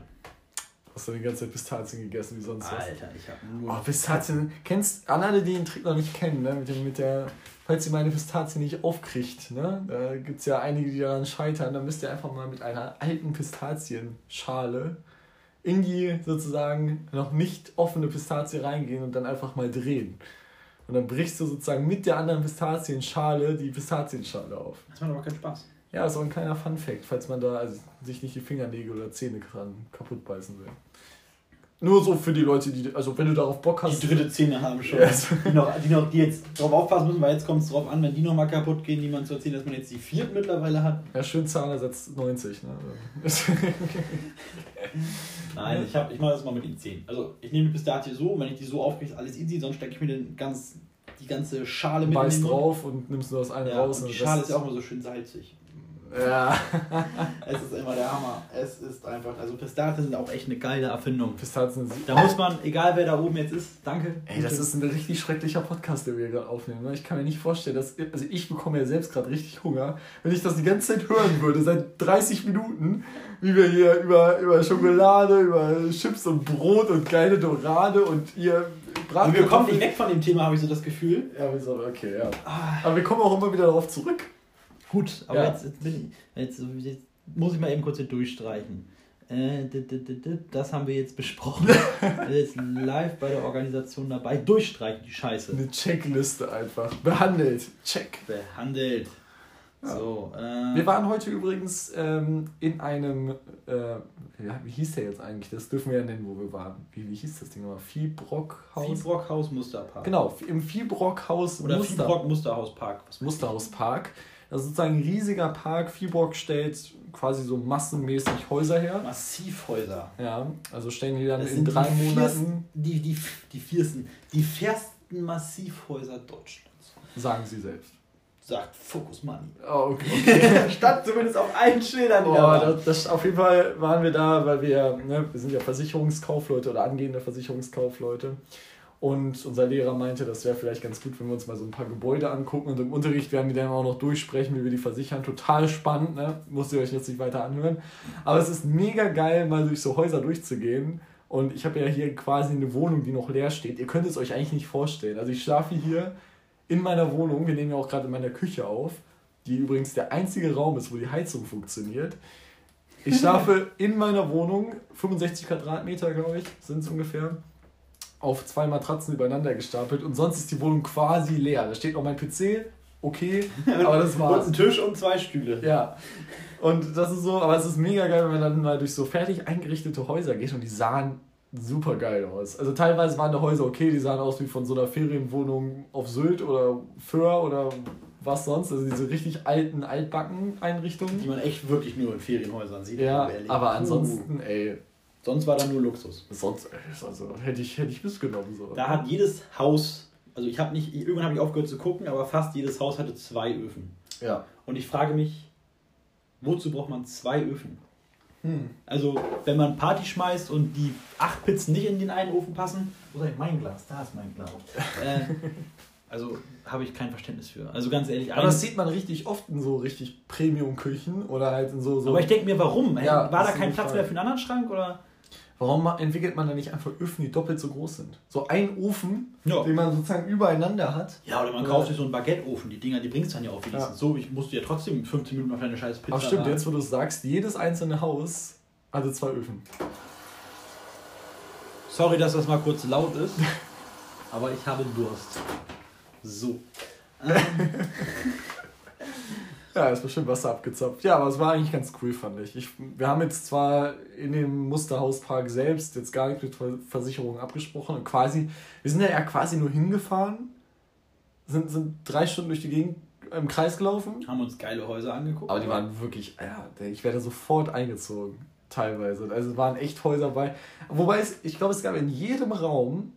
Hast du die ganze Zeit Pistazien gegessen wie sonst was? Alter, ich habe nur. Oh, Pistazien. Kennst an alle, die den Trick noch nicht kennen, ne? mit, dem, mit der, falls ihr meine Pistazie nicht aufkriegt, ne? da gibt es ja einige, die daran scheitern, dann müsst ihr einfach mal mit einer alten Pistazienschale in die sozusagen noch nicht offene Pistazie reingehen und dann einfach mal drehen. Und dann brichst du sozusagen mit der anderen Pistazienschale die Pistazienschale auf. Das macht aber keinen Spaß. Ja, ist auch ein kleiner Fun-Fact, falls man da also sich nicht die Fingernägel oder Zähne dran kaputt beißen will. Nur so für die Leute, die, also wenn du darauf Bock hast. Die dritte Zähne haben schon. Also- Die, noch, die, noch, die jetzt drauf aufpassen müssen, weil jetzt kommt es drauf an, wenn die nochmal kaputt gehen, niemand zu erzählen, dass man jetzt die vierten mittlerweile hat. Ja, schön Zahnersatz 90, ne? Nein, ich, hab, ich mache das mal mit den Zähnen. Also ich nehme die Pistazie so, wenn ich die so aufkriege, ist alles easy, sonst stecke ich mir den ganz, die ganze Schale mit Mund. drauf und nimmst nur das eine Ja, raus. und die Schale ist ja auch immer so schön salzig. Ja, Es ist immer der Hammer. Es ist einfach, also Pistazien sind auch echt eine geile Erfindung. Pistazien sind. Da muss man, egal wer da oben jetzt ist, danke. Ey, das ist ein richtig schrecklicher Podcast, den wir gerade aufnehmen. ne? Ich kann mir nicht vorstellen, dass. Also, ich bekomme ja selbst gerade richtig Hunger. Wenn ich das die ganze Zeit hören würde, seit 30 Minuten, wie wir hier über, über Schokolade, über Chips und Brot und geile Dorade und ihr Und wir kommen nicht weg von dem Thema, habe ich so das Gefühl. Ja, wir so, okay, ja. Ah, Aber wir kommen auch immer wieder darauf zurück. Gut, aber Ja. jetzt, jetzt, bin ich, jetzt, jetzt muss ich mal eben kurz hier durchstreichen. Äh, das haben wir jetzt besprochen. Jetzt live bei der Organisation dabei. Durchstreichen, die Scheiße. Eine Checkliste einfach. Behandelt. Check. Behandelt. So, äh, Wir waren heute übrigens ähm, in einem, äh, ja, wie hieß der jetzt eigentlich? Das dürfen wir ja nennen, wo wir waren. Wie, wie hieß das Ding nochmal? Viehbrockhaus? Fiebrockhaus Musterpark. Genau, im Viehbrockhaus Oder Muster Fiebrock Musterhauspark. Musterhauspark. Das ist sozusagen ein riesiger Park. Viehbrock stellt quasi so massenmäßig Häuser her. Massivhäuser. Ja, also stellen die dann Das in drei die Monaten. Viersten, die, die, die viersten, die fairsten Massivhäuser Deutschlands. Sagen sie selbst. Sagt Focus Money. Oh, okay. Stand zumindest auf allen Schildern. Oh, das, das, auf jeden Fall waren wir da, weil wir, ne, wir sind ja Versicherungskaufleute oder angehende Versicherungskaufleute. Und unser Lehrer meinte, das wäre vielleicht ganz gut, wenn wir uns mal so ein paar Gebäude angucken. Und im Unterricht werden wir dann auch noch durchsprechen, wie wir die versichern. Total spannend, ne? Musst ihr euch jetzt nicht weiter anhören. Aber es ist mega geil, mal durch so Häuser durchzugehen. Und ich habe ja hier quasi eine Wohnung, die noch leer steht. Ihr könnt es euch eigentlich nicht vorstellen. Also ich schlafe hier in meiner Wohnung. Wir nehmen ja auch gerade in meiner Küche auf, die übrigens der einzige Raum ist, wo die Heizung funktioniert. Ich schlafe in meiner Wohnung, 65 Quadratmeter, glaube ich, sind es ungefähr, auf zwei Matratzen übereinander gestapelt und sonst ist die Wohnung quasi leer. Da steht noch mein PC, okay, aber das Und war's. ein Tisch und zwei Stühle. Ja. Und das ist so, aber es ist mega geil, wenn man dann mal durch so fertig eingerichtete Häuser geht und die sahen super geil aus. Also teilweise waren die Häuser okay, die sahen aus wie von so einer Ferienwohnung auf Sylt oder Föhr oder was sonst. Also diese richtig alten Altbacken-Einrichtungen. Die man echt wirklich nur in Ferienhäusern sieht. Ja, aber ansonsten, ey, Sonst war da nur Luxus. sonst, also hätte ich, hätte ich mitgenommen. So. Da hat jedes Haus, also ich habe nicht, irgendwann habe ich aufgehört zu gucken, aber fast jedes Haus hatte zwei Öfen. ja. Und ich frage mich, wozu braucht man zwei Öfen? Hm. Also, wenn man Party schmeißt und die acht Pizzen nicht in den einen Ofen passen, wo ist mein Glas? Da ist mein Glas. äh, also, habe ich kein Verständnis für. Also, ganz ehrlich, Aber das sieht man richtig oft in so richtig Premium-Küchen oder halt in so. so aber ich denke mir, warum? Ja, War da kein Platz Frage. mehr für einen anderen Schrank? Oder? Warum entwickelt man da nicht einfach Öfen, die doppelt so groß sind? So ein Ofen, Ja. den man sozusagen übereinander hat. Ja, oder man Ja. kauft sich so einen Baguette-Ofen. Die Dinger, die bringst du dann ja auch wenigstens. Ja. So, ich musste ja trotzdem 15 Minuten auf deine scheiß Pizza. Aber stimmt, jetzt wo du es sagst, jedes einzelne Haus hatte zwei Öfen. Sorry, dass das mal kurz laut ist, aber ich habe Durst. So. Ähm, Ja, ist bestimmt Wasser abgezapft. Ja, aber es war eigentlich ganz cool, fand ich. ich. Wir haben jetzt zwar in dem Musterhauspark selbst jetzt gar nicht mit Ver- Versicherungen abgesprochen und quasi, wir sind da ja quasi nur hingefahren, sind, sind drei Stunden durch die Gegend im Kreis gelaufen. haben uns geile Häuser angeguckt. Aber die waren wirklich, ja, ich werde sofort eingezogen, teilweise. Also es waren echt Häuser bei. Wobei es, ich glaube, es gab in jedem Raum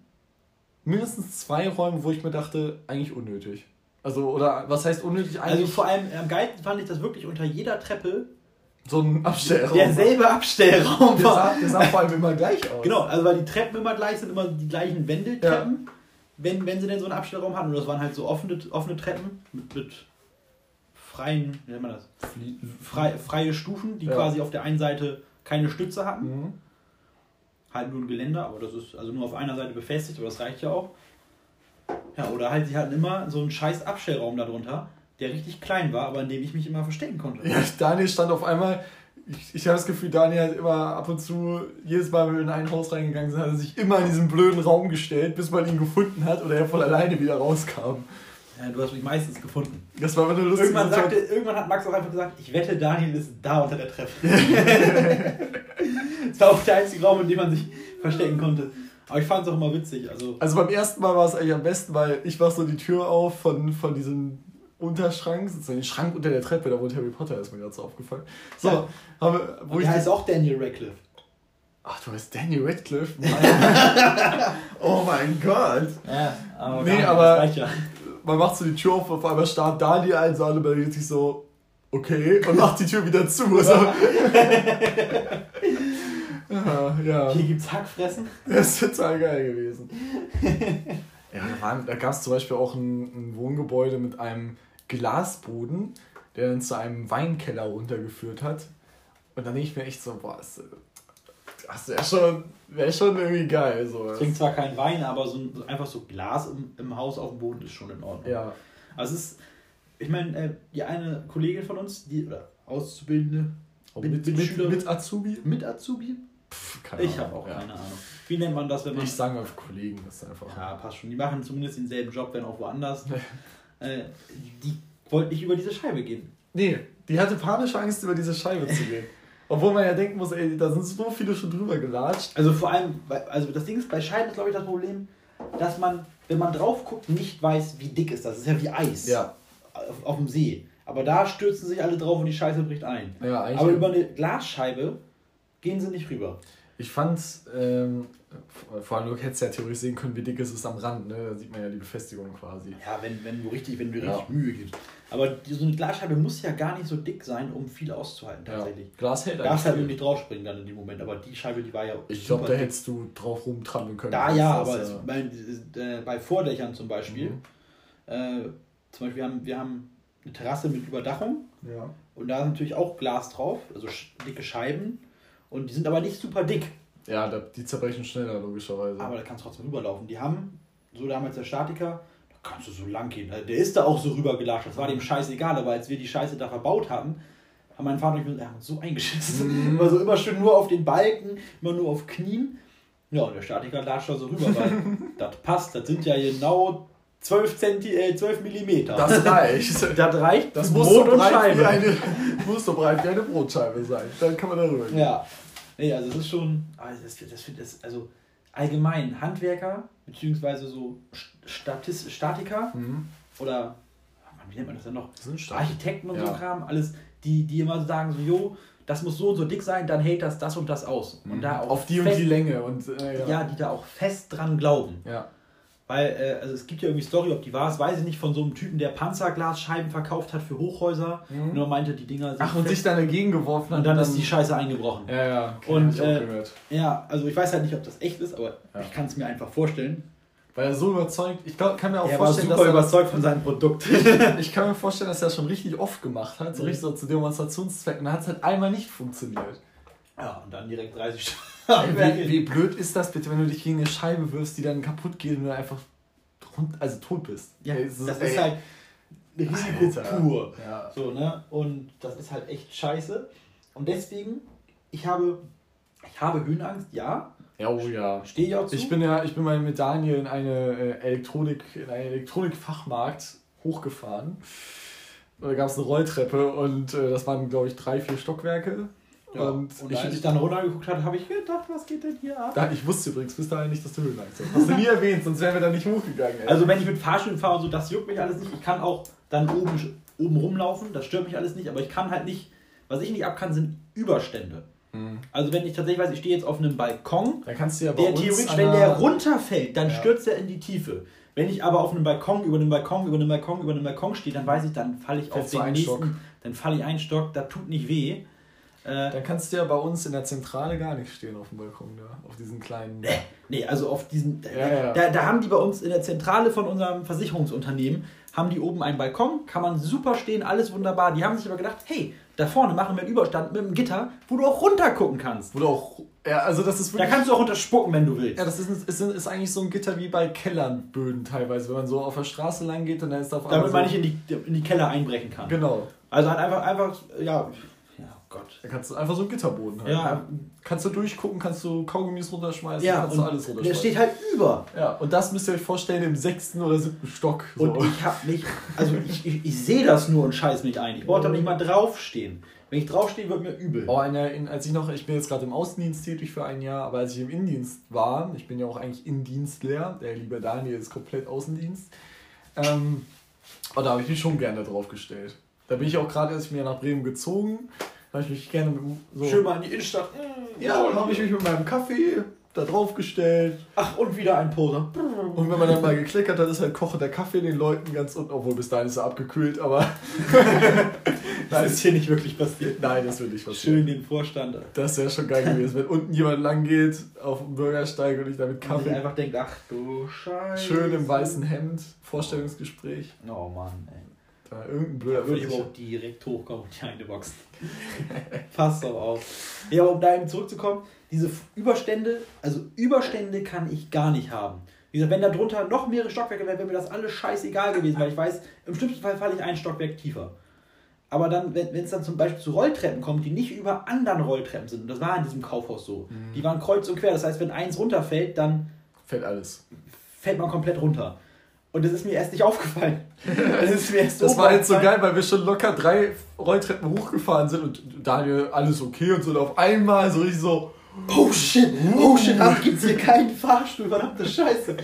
mindestens zwei Räume, wo ich mir dachte, eigentlich unnötig. Also, oder was heißt unnötig? Also Eigentlich vor allem am geilsten fand ich das wirklich unter jeder Treppe so ein Abstellraum. derselbe Abstellraum Der war. sah, der sah vor allem immer gleich aus. Genau, also weil die Treppen immer gleich sind, immer die gleichen Wendeltreppen, wenn, wenn sie denn so einen Abstellraum hatten. Und das waren halt so offene, offene Treppen mit, mit freien, wie nennt man das? Frei, freie Stufen, die Ja. quasi auf der einen Seite keine Stütze hatten. Mhm. Halt nur ein Geländer, aber das ist also nur auf einer Seite befestigt, aber das reicht ja auch. Ja, oder halt, sie hatten immer so einen scheiß Abstellraum darunter, der richtig klein war, aber in dem ich mich immer verstecken konnte. Ja, Daniel stand auf einmal. Ich, ich habe das Gefühl, Daniel hat immer ab und zu, jedes Mal, wenn wir in ein Haus reingegangen sind, hat er sich immer in diesen blöden Raum gestellt, bis man ihn gefunden hat oder er von alleine wieder rauskam. Ja, du hast mich meistens gefunden. Das war aber eine lustige Irgendwann, sagte, irgendwann hat Max auch einfach gesagt, ich wette, Daniel ist da unter der Treppe. das war auch der einzige Raum, in dem man sich verstecken konnte. Aber ich fand es auch immer witzig. Also, Also beim ersten Mal war es eigentlich am besten, weil ich mach so die Tür auf von, von diesem Unterschrank, sozusagen den Schrank unter der Treppe, da wohnt Harry Potter, ist mir gerade so aufgefallen. So, Ja. habe, wo und ich der heißt auch Daniel Radcliffe. Ach, du heißt Daniel Radcliffe? Oh mein Gott. Ja, aber, Nee, aber- ja. Man macht so die Tür auf, auf einmal starrt Daniel ein, so alle sich so, okay, und macht die Tür wieder zu. So. ja, ja. Hier gibt's Hackfressen. Das ist total geil gewesen. ja, da, gab es zum Beispiel auch ein, ein Wohngebäude mit einem Glasboden, der dann zu einem Weinkeller runtergeführt hat. Und dann denke ich mir echt so, boah, das, das wäre schon, wär schon irgendwie geil. So. Ich trinke zwar keinen Wein, aber so ein, einfach so Glas im, im Haus auf dem Boden ist schon in Ordnung. Ja, Also es ist, ich meine, äh, die eine Kollegin von uns, die, oder Auszubildende, Auch Mit- mit, mit Schülern- mit Azubi? mit Azubi? Keine Ich habe auch ja. keine Ahnung. Wie nennt man das, wenn man... Ich sage mal Kollegen, das ist einfach. Ja, passt schon. Die machen zumindest denselben Job, wenn auch woanders. äh, die wollten nicht über diese Scheibe gehen. Nee, die hatte panische Angst, über diese Scheibe zu gehen. Obwohl man ja denken muss, ey, da sind so viele schon drüber gelatscht. Also vor allem, also das Ding ist, bei Scheiben ist glaube ich das Problem, dass man, wenn man drauf guckt, nicht weiß, wie dick ist das. Das ist ja wie Eis Ja. auf, auf dem See. Aber da stürzen sich alle drauf und die Scheiße bricht ein. Ja, Aber über eine Glasscheibe gehen sie nicht rüber. Ich fand, ähm, vor allem, du hättest ja theoretisch sehen können, wie dick es ist am Rand, ne? Da sieht man ja die Befestigung quasi. Ja, wenn, wenn du richtig, wenn du Ja. richtig Mühe gibst. Aber so eine Glasscheibe muss ja gar nicht so dick sein, um viel auszuhalten Ja. tatsächlich. Glas hält Da darfst halt nicht draufspringen dann in dem Moment, aber die Scheibe, die war ja Ich glaube, da dick. hättest du drauf rumtrampeln können. Da ja, aber es, bei, äh, bei Vordächern zum Beispiel, Mhm. äh, zum Beispiel haben wir haben eine Terrasse mit Überdachung Ja. und da ist natürlich auch Glas drauf, also dicke Scheiben und die sind aber nicht super dick, Ja, die zerbrechen schneller, logischerweise. aber da kannst du trotzdem rüberlaufen. Die haben, so damals der Statiker, da kannst du so lang gehen. Also Der ist da auch so rübergelatscht, das war dem scheißegal, aber als wir die Scheiße da verbaut haben, haben mein Vater und ich er uns so eingeschissen. Mhm. Immer so immer schön nur auf den Balken, immer nur auf Knien. Ja, und der Statiker latscht da so rüber, weil das passt, das sind ja genau 12, Zenti äh, 12 Millimeter. das reicht. das reicht Das muss Brot so, und breit wie Scheibe. eine, muss so breit wie eine Brotscheibe sein. Dann kann man darüber gehen. Ja. Nee, also das ist schon, also das, das das, also allgemein Handwerker, beziehungsweise so Statist, Statiker Mhm. oder, wie nennt man das denn noch? Das sind stark. Architekten und so Ja. Kram, alles, die, die immer so sagen so, jo, das muss so und so dick sein, dann hält das das und das aus. Und da auch Mhm. Auf die und fest, die Länge. Und, äh, ja. ja. die da auch fest dran glauben. ja. Weil, äh, also es gibt ja irgendwie Story, ob die war, es weiß ich nicht, von so einem Typen, der Panzerglasscheiben verkauft hat für Hochhäuser. Mhm. Nur meinte, die Dinger sind Ach, und sich dann dagegen geworfen hat. und dann ist die Scheiße eingebrochen. Ja, ja. Okay, Und, äh, gehört. Ja, also ich weiß halt nicht, ob das echt ist, aber Ja. ich kann es mir einfach vorstellen. Weil er so überzeugt, ich glaub, kann mir auch er war vorstellen, super dass er das, überzeugt von seinem Produkt. ich kann mir vorstellen, dass er das schon richtig oft gemacht hat, so Mhm. richtig so zu Demonstrationszwecken. Und dann hat es halt einmal nicht funktioniert. ja, und dann direkt 30 Ey, wie, wie blöd ist das bitte, wenn du dich gegen eine Scheibe wirfst, die dann kaputt geht und du einfach rund, also tot bist? Ja, das ist ey, halt Risiko pur. Ja. So, ne? Und das ist halt echt scheiße. Und deswegen, ich habe, ich habe Höhenangst, ja. ja, oh ja. Stehe ich auch zu. Ich bin ja, ich bin mal mit Daniel in eine äh, Elektronik, in einen Elektronikfachmarkt hochgefahren. Da gab es eine Rolltreppe und äh, das waren, glaube ich, drei, vier Stockwerke. Ja. Und, und ich, als ich dann runtergeguckt habe, habe ich gedacht, was geht denn hier ab? da, ich wusste übrigens bis dahin nicht, dass du Höhenangst hast. Hast du nie erwähnt, sonst wären wir da nicht hochgegangen. Ey. Also wenn ich mit Fahrstuhl fahre und so, das juckt mich alles nicht. Ich kann auch dann oben, oben rumlaufen, das stört mich alles nicht, aber ich kann halt nicht, was ich nicht ab kann, sind Überstände. Mhm. Also wenn ich tatsächlich weiß, ich stehe jetzt auf einem Balkon, Dann kannst du ja bei der theoretisch, wenn der- runterfällt, dann Ja. stürzt er in die Tiefe. Wenn ich aber auf einem Balkon, über einem Balkon, über einem Balkon, über einem Balkon stehe, dann weiß ich, dann falle ich auf Fällst du den einen nächsten, Stock. dann falle ich einen Stock, das tut nicht weh. Äh, Dann kannst du ja bei uns in der Zentrale gar nicht stehen auf dem Balkon da, auf diesen kleinen. nee, also auf diesen, Ja, ja. Da, da haben die bei uns in der Zentrale von unserem Versicherungsunternehmen, haben die oben einen Balkon, kann man super stehen, alles wunderbar. Die haben sich aber gedacht, hey, da vorne machen wir einen Überstand mit einem Gitter, wo du auch runter gucken kannst. Wo du auch. Ja, also das ist Da wirklich. kannst du auch runterspucken, wenn du willst. Ja, das ist, ist, ist eigentlich so ein Gitter wie bei Kellerböden teilweise, wenn man so auf der Straße lang geht und dann ist da auf damit man so, nicht in die, in die Keller einbrechen kann. Genau. Also halt einfach, einfach, ja, Gott. Da kannst du einfach so einen Gitterboden haben. Ja. Kannst du durchgucken, kannst du Kaugummis runterschmeißen, Ja, kannst du und alles der runterschmeißen. steht halt über. ja, und das müsst ihr euch vorstellen im sechsten oder siebten Stock. So. Und ich hab mich, also ich, ich, ich sehe das nur und scheiß mich ein. Ich brauche da nicht mal draufstehen. Wenn ich draufstehe, wird mir übel. Oh, in der, in, als ich noch, ich bin jetzt gerade im Außendienst tätig für ein Jahr, aber als ich im Innendienst war, ich bin ja auch eigentlich Innendienstler, der liebe Daniel ist komplett Außendienst, ähm, oh, da habe ich mich schon gerne drauf gestellt. Da bin ich auch gerade, als ich mir nach Bremen gezogen, habe ich mich gerne mit, so, Schön mal in die Innenstadt. Mm, ja, dann habe ich mich mit meinem Kaffee da drauf gestellt. Ach, und wieder ein Poser. Und wenn man dann mal gekleckert hat, ist halt kochender Kaffee den Leuten ganz unten, obwohl bis dahin ist er abgekühlt, aber Das ist hier nicht wirklich passiert. nein, das wird nicht passieren. Schön den Vorstand. Das wäre schon geil gewesen, wenn unten jemand lang geht auf dem Bürgersteig und ich da mit Und Kaffee einfach denkt, ach du Scheiße. schön im weißen Hemd, Vorstellungsgespräch, Oh Mann, ey. Da irgendein blöder Da würde ich aber auch direkt hochkommen und die eine boxen. Passt doch auf. Ja, aber um da eben zurückzukommen, diese Überstände, also Überstände kann ich gar nicht haben. Wie gesagt, wenn da drunter noch mehrere Stockwerke wären, wäre mir das alles scheißegal gewesen, weil ich weiß, im schlimmsten Fall falle ich ein Stockwerk tiefer. Aber dann, wenn es dann zum Beispiel zu Rolltreppen kommt, die nicht über anderen Rolltreppen sind, und das war in diesem Kaufhaus so, Mhm. die waren kreuz und quer, das heißt, wenn eins runterfällt, dann Fällt alles. fällt man komplett runter. Und das ist mir erst nicht aufgefallen. Das ist mir erst Das war jetzt so geil, weil wir schon locker drei Rolltreppen hochgefahren sind und Daniel, alles okay und so und auf einmal so richtig so, oh shit, oh shit, ab gibt's hier keinen Fahrstuhl, verdammte Scheiße.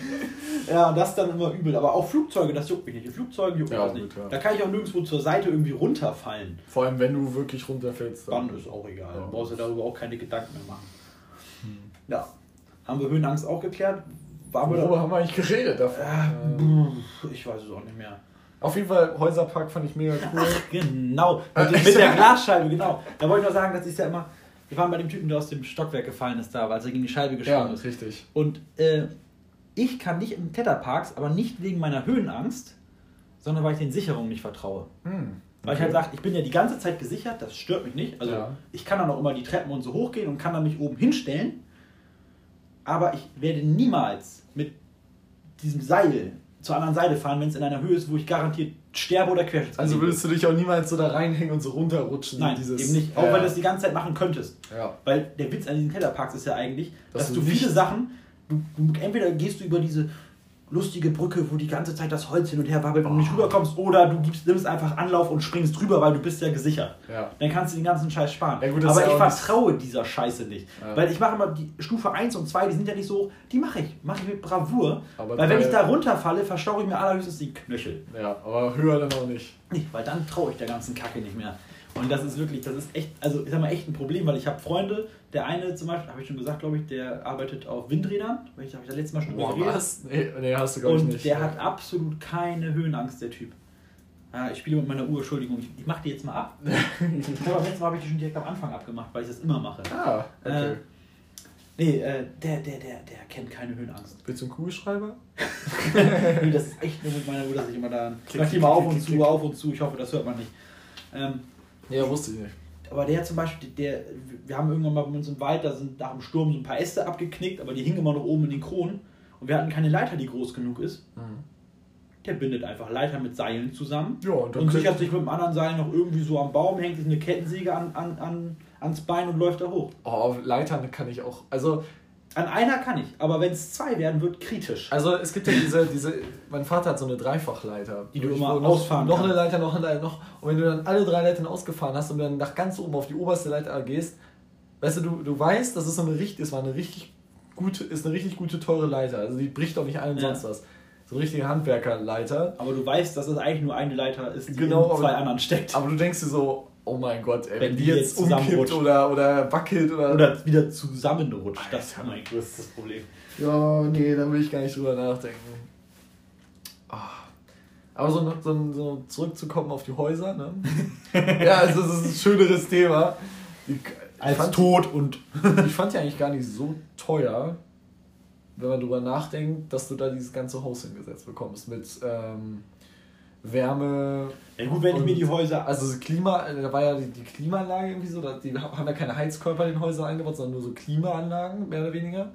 Ja, das ist dann immer übel. Aber auch Flugzeuge, das juckt mich nicht. In Flugzeugen juckt mich Ja, nicht. gut, ja. Da kann ich auch nirgendwo zur Seite irgendwie runterfallen. Vor allem, wenn du wirklich runterfällst. Dann ist auch egal. Ja. Du brauchst ja darüber auch keine Gedanken mehr machen. Ja. Haben wir Höhenangst auch geklärt? Worüber haben wir eigentlich geredet davon? Äh, Ähm, ich weiß es auch nicht mehr. Auf jeden Fall, Häuserpark fand ich mega cool. Genau, Äh, mit, mit der Glasscheibe, genau. Da wollte ich noch sagen, das ist ja immer. Wir waren bei dem Typen, der aus dem Stockwerk gefallen ist, da, weil er gegen die Scheibe ja, gesprungen ist. richtig. Und äh, ich kann nicht in Kletterparks, aber nicht wegen meiner Höhenangst, sondern weil ich den Sicherungen nicht vertraue. Hm. Weil ich halt sage, ich bin ja die ganze Zeit gesichert, das stört mich nicht. Also Ja. ich kann dann auch immer die Treppen und so hochgehen und kann dann mich oben hinstellen. Aber ich werde niemals mit diesem Seil zur anderen Seite fahren, wenn es in einer Höhe ist, wo ich garantiert sterbe oder querschnittsgelähmt Also würdest du dich auch niemals so da reinhängen und so runterrutschen? Nein, dieses, eben nicht. Auch ja, wenn du das die ganze Zeit machen könntest. Ja. Weil der Witz an diesen Kletterparks ist ja eigentlich, Dass dass, du viele Sachen, du, du, entweder gehst du über diese lustige Brücke, wo die ganze Zeit das Holz hin und her wabbelt und du nicht rüberkommst, oder du gibst, nimmst einfach Anlauf und springst drüber, weil du bist ja gesichert. Ja. Dann kannst du den ganzen Scheiß sparen. Ja, gut, Aber ich vertraue dieser Scheiße nicht. Ja. Weil ich mache immer die Stufe 1 und 2, die sind ja nicht so hoch, die mache ich. Mache ich mit Bravour. Aber weil wenn ich da runterfalle, verstaue ich mir allerhöchstens die Knöchel. Ja, aber höher dann auch nicht. Nee, weil dann traue ich der ganzen Kacke nicht mehr. Und das ist wirklich, das ist echt, also ich sag mal, echt ein Problem, weil ich habe Freunde, der eine zum Beispiel, habe ich schon gesagt, glaube ich, der arbeitet auf Windrädern, weil ich habe ich das letzte Mal schon geredet. was? Nee, nee hast du glaube ich Und nicht. der hat absolut keine Höhenangst, der Typ. Ah, ich spiele mit meiner Uhr, Entschuldigung, ich, ich mache die jetzt mal ab. Glaube, letztes Mal habe ich die schon direkt am Anfang abgemacht, weil ich das immer mache. Ah, okay. Äh, Nee, äh, der, der, der, der kennt keine Höhenangst. Willst du einen Kugelschreiber? nee, das ist echt nur mit meiner Uhr, dass ich immer da. Ich mach die mal auf und zu, auf und zu. Ich hoffe, das hört man nicht. Ähm, Ja, wusste ich nicht. aber der zum Beispiel, der, wir haben irgendwann mal bei uns im Wald, da sind nach dem Sturm so ein paar Äste abgeknickt, aber die hingen immer noch oben in den Kronen. Und wir hatten keine Leiter, die groß genug ist. Der bindet einfach Leiter mit Seilen zusammen. Ja, und und sichert sich mit dem anderen Seil noch irgendwie so am Baum, hängt sich eine Kettensäge an, an, an, ans Bein und läuft da hoch. Oh, auf Leitern kann ich auch. Also, An einer kann ich, aber wenn es zwei werden, wird kritisch. also es gibt ja diese, diese. Mein Vater hat so eine Dreifachleiter. Die du immer noch, ausfahren Noch eine kannst. Leiter, noch eine Leiter, noch. Und wenn du dann alle drei Leitern ausgefahren hast und dann nach ganz oben auf die oberste Leiter gehst, weißt du, du, du weißt, das ist so eine richtig, es war eine richtig gute, ist eine richtig gute, teure Leiter. Also die bricht auch nicht ein und Ja. sonst was. So eine richtige Handwerkerleiter. Aber du weißt, dass es eigentlich nur eine Leiter ist, die Genau, in zwei aber- anderen steckt. Aber du denkst dir so, oh mein Gott, ey, wenn, Wenn die die jetzt, jetzt umkippt oder, oder wackelt oder. Oder wieder zusammenrutscht. Das ist Alter. mein größtes Problem. Ja, nee, da will ich gar nicht drüber nachdenken. Ah. Aber so, so, so zurückzukommen auf die Häuser, ne? ja, also das ist ein schöneres Thema. Ich, Als fand, tot und. ich fand die eigentlich gar nicht so teuer, wenn man drüber nachdenkt, dass du da dieses ganze Haus hingesetzt bekommst mit ähm, Wärme. Ja gut, wenn ich mir die Häuser. Also das Klima, da war ja die, die Klimaanlage irgendwie so, da- die haben ja keine Heizkörper in den Häusern eingebaut, sondern nur so Klimaanlagen, mehr oder weniger.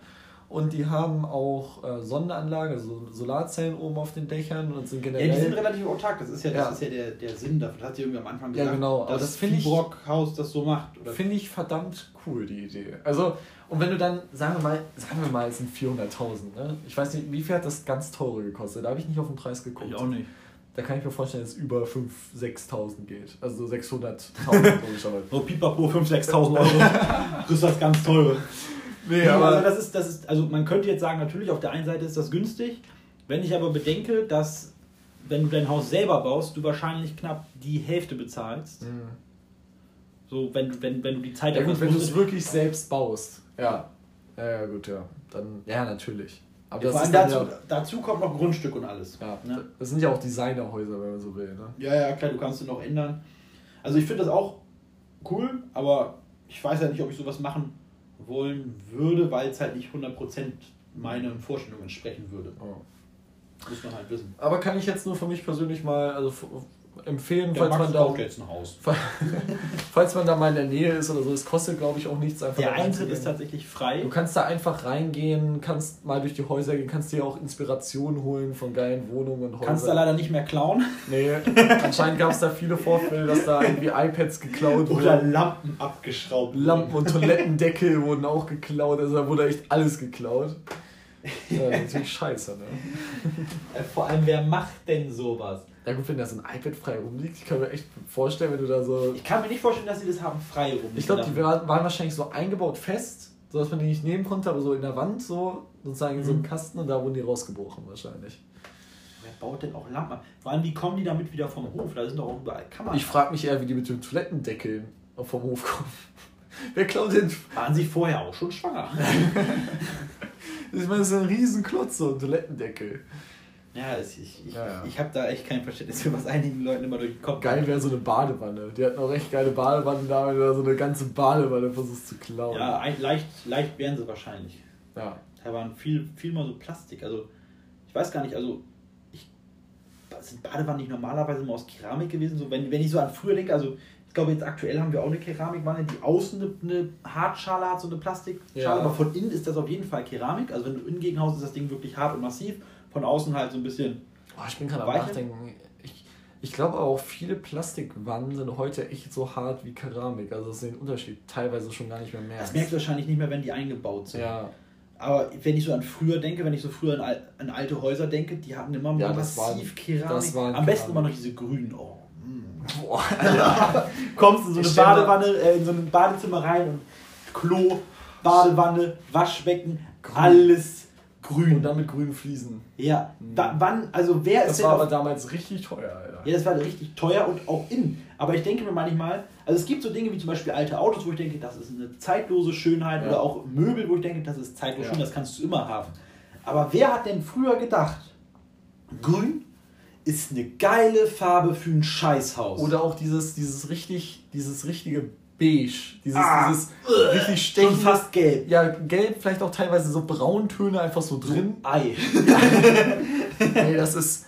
Und die haben auch äh, Sonnenanlagen, also Solarzellen oben auf den Dächern und sind Ja, generell. die sind relativ autark, das ist ja, das Ja. ist ja der, der Sinn davon. Das hat sie irgendwie am Anfang Ja, gesagt. genau, aber dass das finde ich- Brockhaus das so macht. Oder Finde ich verdammt cool, die Idee. Also, und wenn du dann, sagen wir mal, sagen wir mal, es sind 400.000, ne? Ich weiß nicht, wie viel hat das ganz teure gekostet? Da habe ich nicht auf den Preis geguckt. ich auch nicht. Da kann ich mir vorstellen, dass es über 5.000, 6.000 geht. Also 600.000 logischerweise. So Pipapo 5.000, 6.000 Euro. das ist das ganz teure. Nee, Ja, aber also das ist, das ist, also man könnte jetzt sagen, natürlich auf der einen Seite ist das günstig. Wenn ich aber bedenke, dass wenn du dein Haus selber baust, du wahrscheinlich knapp die Hälfte bezahlst. Mhm. So, wenn, du- wenn, wenn du die Zeit Ja gut, wenn du es wirklich selbst baust. Ja. Ja, ja, gut, ja. Dann, ja, natürlich. Aber Ja, vor allem dazu, dazu kommt noch Grundstück und alles. ja, ja, Ne? das sind ja auch Designerhäuser, wenn man so will, ne? Ja, ja, klar, du kannst du noch ändern. Also ich finde das auch cool, aber ich weiß ja nicht, ob ich sowas machen wollen würde, weil es halt nicht 100% meinen Vorstellungen entsprechen würde. Oh. Muss man halt wissen. Aber kann ich jetzt nur für mich persönlich mal also empfehlen, Der falls Max man, da, jetzt ein Haus. falls man da mal in der Nähe ist oder so. Es kostet, glaube ich, auch nichts einfach. Der Eintritt ist tatsächlich frei. Du kannst da einfach reingehen, kannst mal durch die Häuser gehen, kannst dir auch Inspiration holen von geilen Wohnungen und Häusern. Kannst da leider nicht mehr klauen. Nee, anscheinend gab es da viele Vorfälle, dass da irgendwie iPads geklaut Oder wurden. Lampen abgeschraubt. Lampen und Toilettendeckel wurden auch geklaut, also da wurde echt alles geklaut. Ja, natürlich scheiße, ne? Äh, Vor allem, wer macht denn sowas? Ja gut, wenn da so ein iPad frei rumliegt, ich kann mir echt vorstellen, wenn du da so... Ich kann mir nicht vorstellen, dass sie das haben frei rum. Ich glaube, die waren wahrscheinlich so eingebaut fest so dass man die nicht nehmen konnte, aber so in der Wand, so sozusagen in so einem Mhm. Kasten und da wurden die rausgebrochen wahrscheinlich. Wer baut denn auch Lampen? Vor allem, wie kommen die damit wieder vom Hof? Da sind doch auch überall Kameras. Ich frage mich eher, wie die mit den Toilettendeckeln vom Hof kommen. Wer klaut denn? Waren sie vorher auch schon schwanger? Ich meine, das ist ein riesen Klotz, so ein Toilettendeckel. ja, ich, ich, Ja, ja. ich habe da echt kein Verständnis für, was einigen Leuten immer durch den Kopf Geil wäre so eine Badewanne. Die hatten auch echt geile Badewannen da, wenn du da so eine ganze Badewanne versuchst zu klauen. Ja, ein, leicht, leicht wären sie wahrscheinlich. ja. Da waren viel, viel mal so Plastik. Also, ich weiß gar nicht, also, ich, sind Badewannen nicht normalerweise immer aus Keramik gewesen? So, wenn, wenn ich so an früher denke, also, glaube, jetzt aktuell haben wir auch eine Keramikwanne, die außen eine, eine Hartschale hat, so eine Plastikschale, Ja. aber von innen ist das auf jeden Fall Keramik. Also, wenn du innen gegen Haus ist das Ding wirklich hart und massiv, von außen halt so ein bisschen. Oh, ich bin gerade am? Nachdenken. Ich, ich glaube auch, viele Plastikwannen sind heute echt so hart wie Keramik. Also, das ist den Unterschied teilweise schon gar nicht mehr Das merkst. merkst du wahrscheinlich nicht mehr, wenn die eingebaut sind. Ja, Aber wenn ich so an früher denke, wenn ich so früher an, an alte Häuser denke, die hatten immer Ja, massiv waren- Keramik. Am besten immer noch diese grünen. Oh. Boah. kommst in so eine Ich Badewanne, äh, in so ein Badezimmer rein und Klo, Badewanne, Waschbecken, Grün. alles grün. Und dann mit grünen Fliesen. ja, Mhm. wa- wann, also wer ist Das war aber damals richtig teuer, Alter. Ja, das war richtig teuer und auch innen. Aber ich denke mir manchmal, also es gibt so Dinge wie zum Beispiel alte Autos, wo ich denke, das ist eine zeitlose Schönheit Ja. oder auch Möbel, wo ich denke, das ist zeitlos Ja. schön, das kannst du immer haben. Aber wer hat denn früher gedacht, grün ist eine geile Farbe für ein Scheißhaus? Oder auch dieses, dieses richtig, dieses richtige Beige. Dieses, Ah. dieses richtig schon stechende. fast gelb. Ja, gelb, vielleicht auch teilweise so Brauntöne einfach so drin. Ei. Ey, das ist.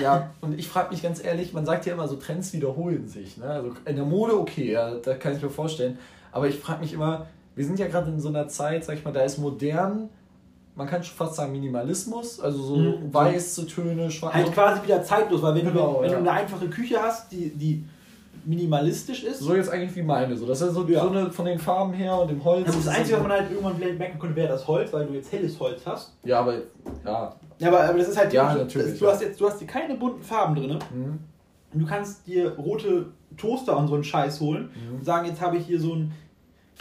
Ja, und ich frage mich ganz ehrlich, man sagt ja immer so, Trends wiederholen sich. Ne? Also in der Mode okay, ja, da kann ich mir vorstellen. Aber ich frage mich immer, wir sind ja gerade in so einer Zeit, sag ich mal, da ist modern, man kann schon fast sagen Minimalismus, also so Mhm. weiße Töne, schwarz. Halt quasi wieder zeitlos, weil wenn, Genau, du, wenn ja. du eine einfache Küche hast, die, die minimalistisch ist, so jetzt eigentlich wie meine. So. Das ist so, Ja. so eine von den Farben her und dem Holz. das, ist das Einzige, was man halt irgendwann vielleicht merken konnte, wäre das Holz, weil du jetzt helles Holz hast. Ja, aber ja. Ja, aber, aber das ist halt Ja, die- natürlich, Du ja. hast jetzt, du hast hier keine bunten Farben drin. Mhm. Du kannst dir rote Toaster und so einen Scheiß holen Mhm. und sagen, jetzt habe ich hier so ein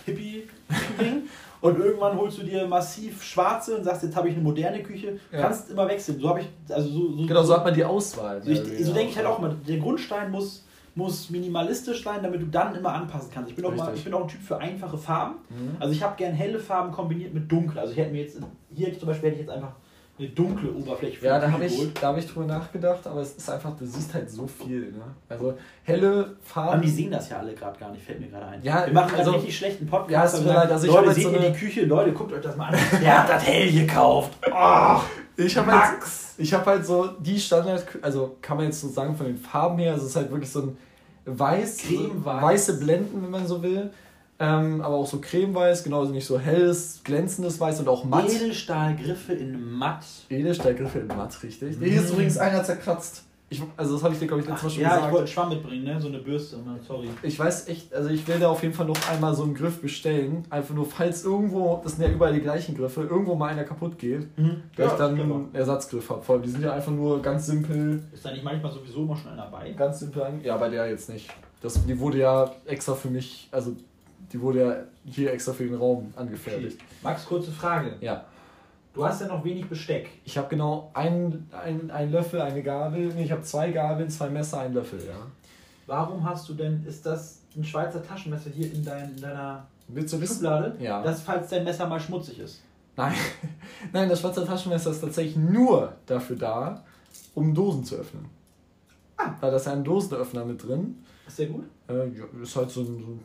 Hippie-Ding. und irgendwann holst du dir massiv schwarze und sagst, jetzt habe ich eine moderne Küche. Ja. Kannst immer wechseln. So habe ich, also so, so, Genau, so hat man die Auswahl. so, ich, so denke ich halt auch mal. Der Grundstein muss, muss minimalistisch sein, damit du dann immer anpassen kannst. Ich bin auch, mal, ich bin auch ein Typ für einfache Farben. Mhm. Also ich habe gern helle Farben kombiniert mit dunkel. Also ich hätte mir jetzt, hier zum Beispiel hätte ich jetzt einfach eine dunkle Oberfläche für Ja, da habe ich, da hab ich drüber nachgedacht, aber es ist einfach, du siehst halt so viel. Ne? Also helle Aber Farben. die sehen das ja alle gerade gar nicht, fällt mir gerade ein. Ja, wir machen also- einen richtig schlechten Podcast. Ja, es aber sagen, leid, also ich Leute, seht so ihr eine- die Küche? Leute, guckt euch das mal an. Der hat das hell gekauft. Oh, Ich habe halt, Max. ich hab halt so die Standard, also kann man jetzt so sagen von den Farben her, es ist halt wirklich so ein weiß, Cremeweiß. weiße Blenden, wenn man so will. Ähm, aber auch so cremeweiß, genauso nicht so helles, glänzendes Weiß und auch matt. Edelstahlgriffe in matt. Edelstahlgriffe in matt, richtig. Mm. Hier ist übrigens einer zerkratzt. Ich, also das habe ich dir, glaube ich, letztes Mal schon ja, ich gesagt. wollte einen Schwamm mitbringen, ne? so eine Bürste. Sorry. Ich weiß echt, also ich will da auf jeden Fall noch einmal so einen Griff bestellen. Einfach nur, falls irgendwo, das sind ja überall die gleichen Griffe, irgendwo mal einer kaputt geht, Mhm. dass Ja, ich dann einen Ersatzgriff habe. Vor allem, die sind ja einfach nur ganz simpel, Ist da nicht manchmal sowieso immer schon einer dabei? ganz simpel. Ja, bei der jetzt nicht. Das, die wurde ja extra für mich, also die wurde ja hier extra für den Raum angefertigt. Max, kurze Frage. Ja. Du hast ja noch wenig Besteck. Ich habe genau einen, einen Löffel, eine Gabel. Nee, ich habe zwei Gabeln, zwei Messer, einen Löffel, ja. Warum hast du denn, ist das ein Schweizer Taschenmesser hier in, dein, in deiner Willst du wissen? Schublade? Ja. Das, falls dein Messer mal schmutzig ist. Nein, nein, das schwarze Taschenmesser ist tatsächlich nur dafür da, um Dosen zu öffnen. Ah. Da ist ja ein Dosenöffner mit drin. Ist der gut? Äh, ja, ist halt so ein, so ein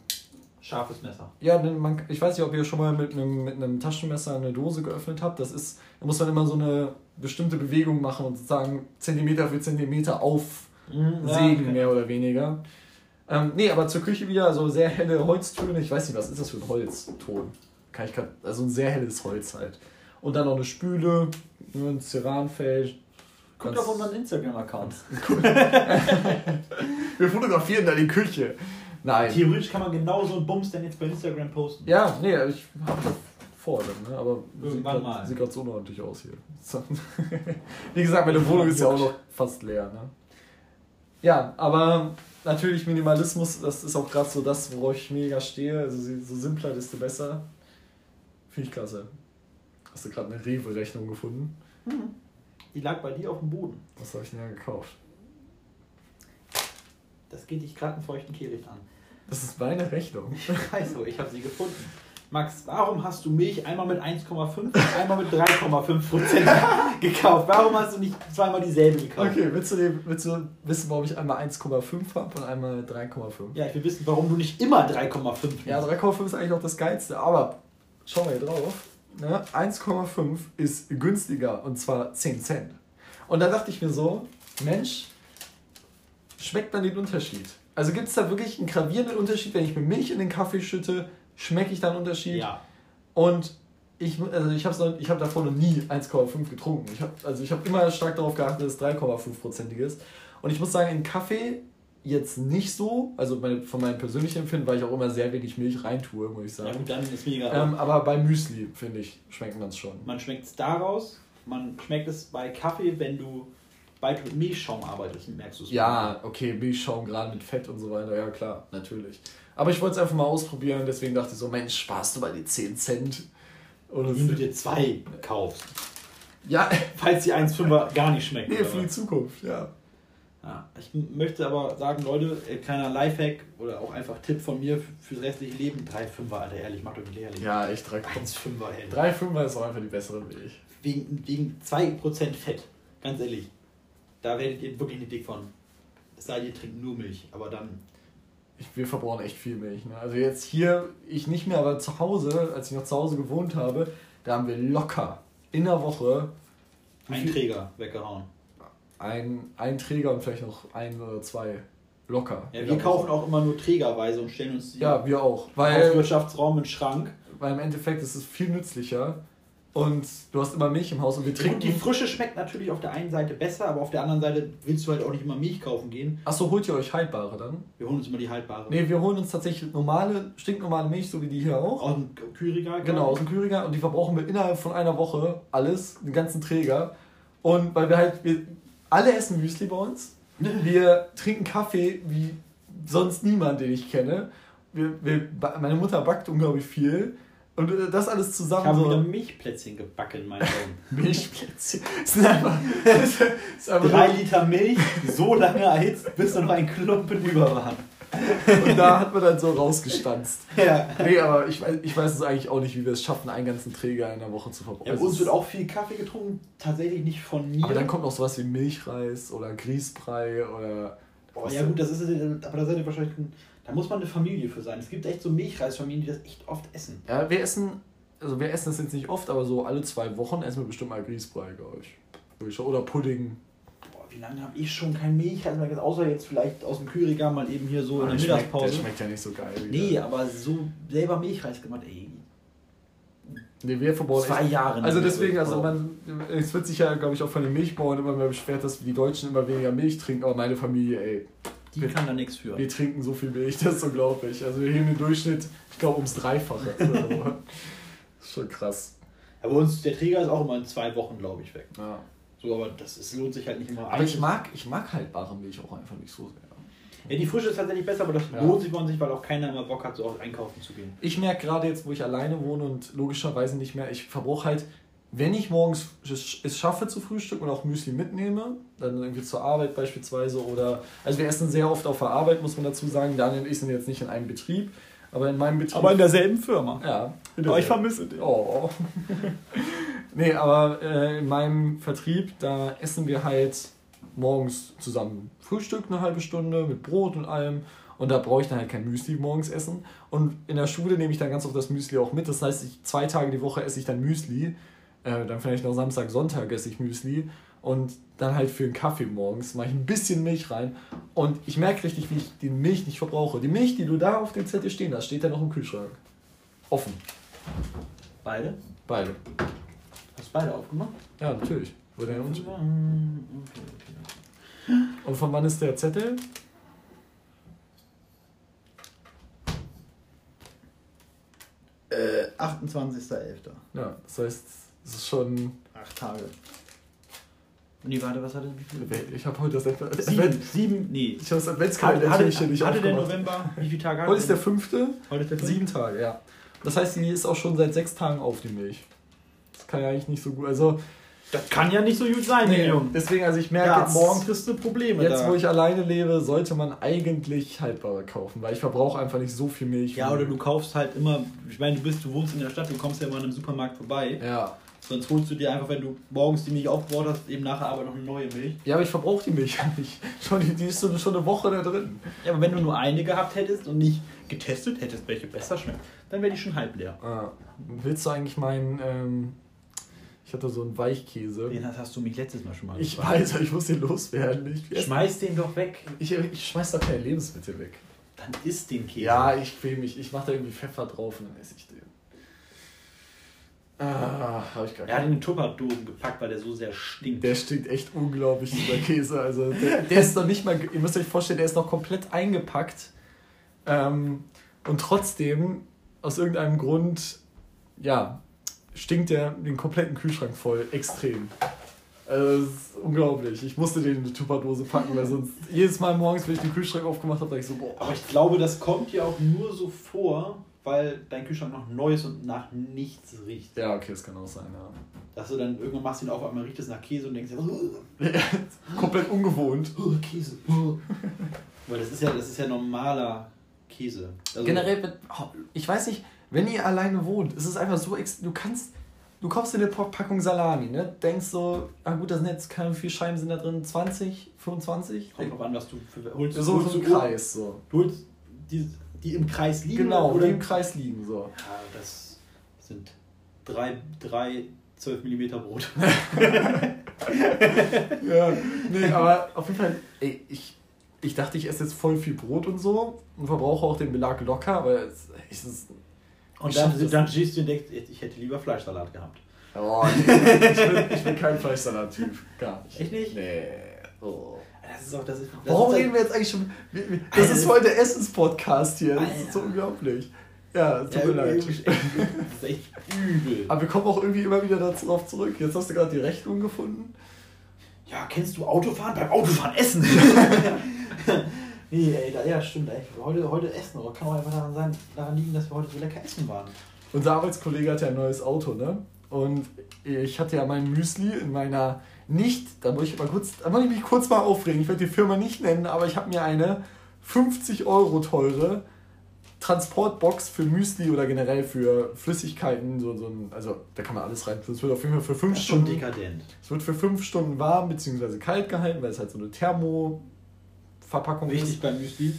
Scharfes Messer. ja, man, ich weiß nicht, ob ihr schon mal mit einem, mit einem Taschenmesser eine Dose geöffnet habt. Das ist, da muss man immer so eine bestimmte Bewegung machen und sozusagen Zentimeter für Zentimeter aufsägen, okay. mehr oder weniger. Ähm, nee, aber zur Küche wieder, so sehr helle Holztöne. Ich weiß nicht, was ist das für ein Holzton? Kann ich grad, also ein sehr helles Holz halt. Und dann noch eine Spüle, nur ein Ceranfeld. Guckt auf unseren Instagram-Account. Wir fotografieren da die Küche. Nein. Theoretisch kann man genau so einen Bums denn jetzt bei Instagram posten. Ja, nee, ich habe das vor, dann, ne? aber sieht Irgendwann grad- mal. sieht gerade so unordentlich aus hier. Wie gesagt, meine Wohnung ist ja auch noch fast leer. Ne? Ja, aber natürlich Minimalismus, das ist auch gerade so das, worauf ich mega stehe. Also so simpler, desto besser. Finde ich klasse. Hast du gerade eine Rewe-Rechnung gefunden? Mhm. Die lag bei dir auf dem Boden. Was habe ich denn da gekauft? Das geht dich gerade einen feuchten Kehricht an. Das ist meine Rechnung. Ich weiß so, ich habe sie gefunden. Max, warum hast du Milch einmal mit 1,5 und einmal mit 3,5 Prozent gekauft? Warum hast du nicht zweimal dieselbe gekauft? Okay, willst du, willst du wissen, warum ich einmal 1,5 habe und einmal 3,5? Ja, ich will wissen, warum du nicht immer 3,5 Ja, 3,5 ist eigentlich auch das Geilste, aber schau mal hier drauf. Ne? 1,5 ist günstiger und zwar 10 Cent. Und da dachte ich mir so, Mensch, schmeckt man den Unterschied? Also gibt es da wirklich einen gravierenden Unterschied, wenn ich mir Milch in den Kaffee schütte, schmecke ich da einen Unterschied? Ja. Und ich, also ich habe ich hab davor noch nie 1,5 getrunken. Ich hab, also ich habe immer stark darauf geachtet, dass es 3,5%ig ist. Und ich muss sagen, in Kaffee jetzt nicht so, also meine, von meinem persönlichen Empfinden, weil ich auch immer sehr wenig Milch reintue, muss ich sagen. Ja, gut, dann ist mega. Ähm, aber bei Müsli, finde ich, schmeckt man es schon. Man schmeckt es daraus, man schmeckt es bei Kaffee, wenn du du mit Milchschaum arbeitest, merkst du es. Ja, okay, Milchschaum gerade mit Fett und so weiter, ja klar, natürlich. Aber ich wollte es einfach mal ausprobieren, deswegen dachte ich so, Mensch, sparst du mal die 10 Cent. Oder Wenn du dir zwei kaufst. Ja. Falls die 1,5er gar nicht schmecken. Nee, für die Zukunft, ja. Ja, ich möchte aber sagen, Leute, äh, kleiner Lifehack oder auch einfach Tipp von mir fürs restliche Leben: 3,5er, Alter, ehrlich, macht euch nicht ehrlich. Ja, echt 3,5er. 3,5er ist auch einfach die bessere Milch. Wegen, wegen 2% Fett, ganz ehrlich. Da werdet ihr wirklich nicht dick von. Es sei denn, ihr trinkt nur Milch, aber dann. Ich, wir verbrauchen echt viel Milch. Ne? Also jetzt hier, ich nicht mehr, aber zu Hause, als ich noch zu Hause gewohnt habe, da haben wir locker in der Woche. Ein Träger weggehauen. Ein, ein Träger und vielleicht noch ein oder zwei. Locker. Ja, wir kaufen auch immer nur trägerweise und stellen uns die ja, wir auch, weil, Wirtschaftsraum in den Schrank. Weil im Endeffekt ist es viel nützlicher, und du hast immer Milch im Haus und wir trinken. Ja, die Frische schmeckt natürlich auf der einen Seite besser, aber auf der anderen Seite willst du halt auch nicht immer Milch kaufen gehen. Achso, holt ihr euch haltbare dann? Wir holen uns immer die haltbare. Nee, wir holen uns tatsächlich normale, stinknormale Milch, so wie die hier auch. Aus dem Kühlregal? Genau, aus dem Kühlregal und die verbrauchen wir innerhalb von einer Woche alles, den ganzen Träger. Und weil wir halt, wir alle essen Müsli bei uns. Wir trinken Kaffee wie sonst niemand, den ich kenne. Wir, wir, meine Mutter backt unglaublich viel. Und äh, das alles zusammen. Ich habe so wieder Milchplätzchen gebacken, mein Sohn. Milchplätzchen? Das sind einfach, das ist einfach Drei Liter Milch, so lange erhitzt, bis noch ein Klumpen über war. Und da hat man dann so rausgestanzt. Ja. Nee, aber ich weiß, ich weiß es eigentlich auch nicht, wie wir es schaffen, einen ganzen Träger in der Woche zu verbrauchen. Ja, bei uns wird auch viel Kaffee getrunken, tatsächlich nicht von mir. Aber dann kommt noch sowas wie Milchreis oder Grießbrei oder. Oh, ja, gut, das ist, aber da seid ihr wahrscheinlich ein da muss man eine Familie für sein. Es gibt echt so Milchreisfamilien, die das echt oft essen. Ja, wir essen, also wir essen das jetzt nicht oft, aber so alle zwei Wochen essen wir bestimmt mal Grießbrei, glaube ich. Oder Pudding. Boah, wie lange habe ich schon kein Milchreis mehr gegessen? Außer jetzt vielleicht aus dem Kühlregal mal eben hier so oh, in der Mittagspause. Der schmeckt ja nicht so geil. Nee, aber so selber Milchreis gemacht, ey. Nee, wir verbauen Zwei. Jahre. Also deswegen, also man, es wird sich ja, glaube ich, auch von den Milchbauern immer mehr beschwert, dass die Deutschen immer weniger Milch trinken, aber meine Familie, ey, die wir, kann da nichts für. Wir trinken so viel Milch, das ist unglaublich. Also wir heben den Durchschnitt, ich glaube, ums Dreifache. das ist schon krass. Aber uns, der Träger ist auch immer in zwei Wochen, glaube ich, weg. Ja. So, aber das ist, lohnt sich halt nicht immer. Aber ich mag, ich mag halt bare Milch auch einfach nicht so sehr. Ja, die Frische ist tatsächlich besser, aber das ja. lohnt sich bei uns nicht, weil auch keiner immer Bock hat, so auch einkaufen zu gehen. Ich merke gerade jetzt, wo ich alleine wohne und logischerweise nicht mehr, ich verbrauche halt wenn ich morgens es schaffe zu frühstücken und auch Müsli mitnehme, dann irgendwie zur Arbeit beispielsweise oder, also wir essen sehr oft auf der Arbeit, muss man dazu sagen. Daniel und ich sind jetzt nicht in einem Betrieb, aber in meinem Betrieb. Aber in derselben Firma. Ja. Aber ich vermisse dich. Oh. nee, aber äh, in meinem Vertrieb, da essen wir halt morgens zusammen Frühstück eine halbe Stunde mit Brot und allem. Und da brauche ich dann halt kein Müsli morgens essen. Und in der Schule nehme ich dann ganz oft das Müsli auch mit. Das heißt, ich, zwei Tage die Woche esse ich dann Müsli. Äh, dann vielleicht noch Samstag, Sonntag esse ich Müsli und dann halt für einen Kaffee morgens mache ich ein bisschen Milch rein und ich merke richtig, wie ich die Milch nicht verbrauche. Die Milch, die du da auf dem Zettel stehen hast, steht ja noch im Kühlschrank. Offen. Beide? Beide. Hast du beide aufgemacht? Ja, natürlich. Okay, okay, okay. Und von wann ist der Zettel? Äh, 28.11. Ja, das heißt, das ist schon. Acht Tage. Nee, warte, was hatte Ich habe heute das Advent. Sieben, sieben, nee. Ich habe das Hatte, Adventskalender hatte, natürlich nicht hatte der. November, wie viele Tage Heute ist der fünfte. Heute ist der Sieben Tage, ja. Das heißt, die ist auch schon seit sechs Tagen auf, die Milch. Das kann ja eigentlich nicht so gut. Also, Das kann ja nicht so gut sein, nee, Junge. deswegen, also ich merke Ja, jetzt, morgen kriegst du Probleme jetzt, da. wo ich alleine lebe, sollte man eigentlich haltbare kaufen, weil ich verbrauche einfach nicht so viel Milch. ja, wie- oder du kaufst halt immer, ich meine, du bist, du wohnst in der Stadt, du kommst ja immer an einem Supermarkt vorbei. Ja. Sonst holst du dir einfach, wenn du morgens die Milch aufgebaut hast, eben nachher aber noch eine neue Milch. Ja, aber ich verbrauche die Milch ja nicht. Schon, die, die ist so, schon eine Woche da drin. Ja, aber wenn du nur eine gehabt hättest und nicht getestet hättest, welche besser schmeckt, dann wäre die schon halb leer. Ah. Willst du eigentlich meinen. Ähm, ich hatte so einen Weichkäse. Den hast du mich letztes Mal schon mal Ich gefragt. weiß, ich muss den loswerden. Ich, Schmeiß den doch weg. ich, ich schmeiß doch keine Lebensmittel weg. Dann isst den Käse. Ja, ich quäl mich. Ich mache da irgendwie Pfeffer drauf und dann esse ich den. Ah, hab ich gar Er hat ihn keinen. in Tupperdosen gepackt, weil der so sehr stinkt. Der stinkt echt unglaublich, dieser Käse. Also, der, der ist noch nicht mal. Ihr müsst euch vorstellen, der ist noch komplett eingepackt. Ähm, und trotzdem, aus irgendeinem Grund, ja, stinkt der den kompletten Kühlschrank voll. Extrem. Also, das ist unglaublich. Ich musste den in eine Tupperdose packen, weil sonst jedes Mal morgens, wenn ich den Kühlschrank aufgemacht habe, dachte ich so, boah. Aber ich glaube, das kommt dir auch nur so vor, weil dein Kühlschrank noch neu ist und nach nichts riecht. Ja, okay, das kann auch sein, ja. Dass du dann irgendwann machst ihn auf, einmal riecht es nach Käse und denkst oh, Komplett ungewohnt. oh, Käse. Oh. Weil das ist ja, das ist ja normaler Käse. Also, Generell, wird- ich weiß nicht, wenn ihr alleine wohnt, ist es einfach so, ex- du kannst, du kaufst dir eine Packung Salami, ne? Denkst so, ah gut, das sind jetzt, keine vier Scheiben sind da drin, 20, 25? Kommt drauf an, was du für, holst. So, holst so du ein Kreis, so. Du holst die, die im Kreis liegen Genau, oder die im Kreis liegen, so. Ja, das sind drei, drei 12 mm Brot. Ja, nee, aber auf jeden Fall, ey, ich, ich dachte, ich esse jetzt voll viel Brot und so und verbrauche auch den Belag locker, aber es, es ist. Und Ich dann, das dann siehst du und denkst, ich hätte lieber Fleischsalat gehabt. Oh, nee, ich, bin, ich bin kein Fleischsalat-Typ. Gar nicht. Echt nicht? Nee. Oh. Das ist auch, das das Warum reden wir jetzt eigentlich schon? Das Alter. ist der Essens-Podcast hier. Das ist so Alter. unglaublich. Ja, tut ja, mir leid. echt, das ist echt übel. Aber wir kommen auch irgendwie immer wieder darauf zurück. Jetzt hast du gerade die Rechnung gefunden. Ja, kennst du Autofahren? Beim Autofahren essen! nee, ey, da, ja, stimmt. Ey. Heute, heute essen, aber kann auch einfach daran, sein, daran liegen, dass wir heute so lecker essen waren. Unser Arbeitskollege hat ja ein neues Auto, ne? Und ich hatte ja mein Müsli in meiner nicht, da muss ich mal kurz, da muss ich mich kurz mal aufregen. Ich werde die Firma nicht nennen, aber ich habe mir eine 50 Euro teure Transportbox für Müsli oder generell für Flüssigkeiten, so, so ein, also da kann man alles rein. Es wird auf jeden Fall für 5 Das ist schon Stunden. dekadent. Es wird für 5 Stunden warm bzw. kalt gehalten, weil es halt so eine Thermo-Verpackung ist. beim Müsli,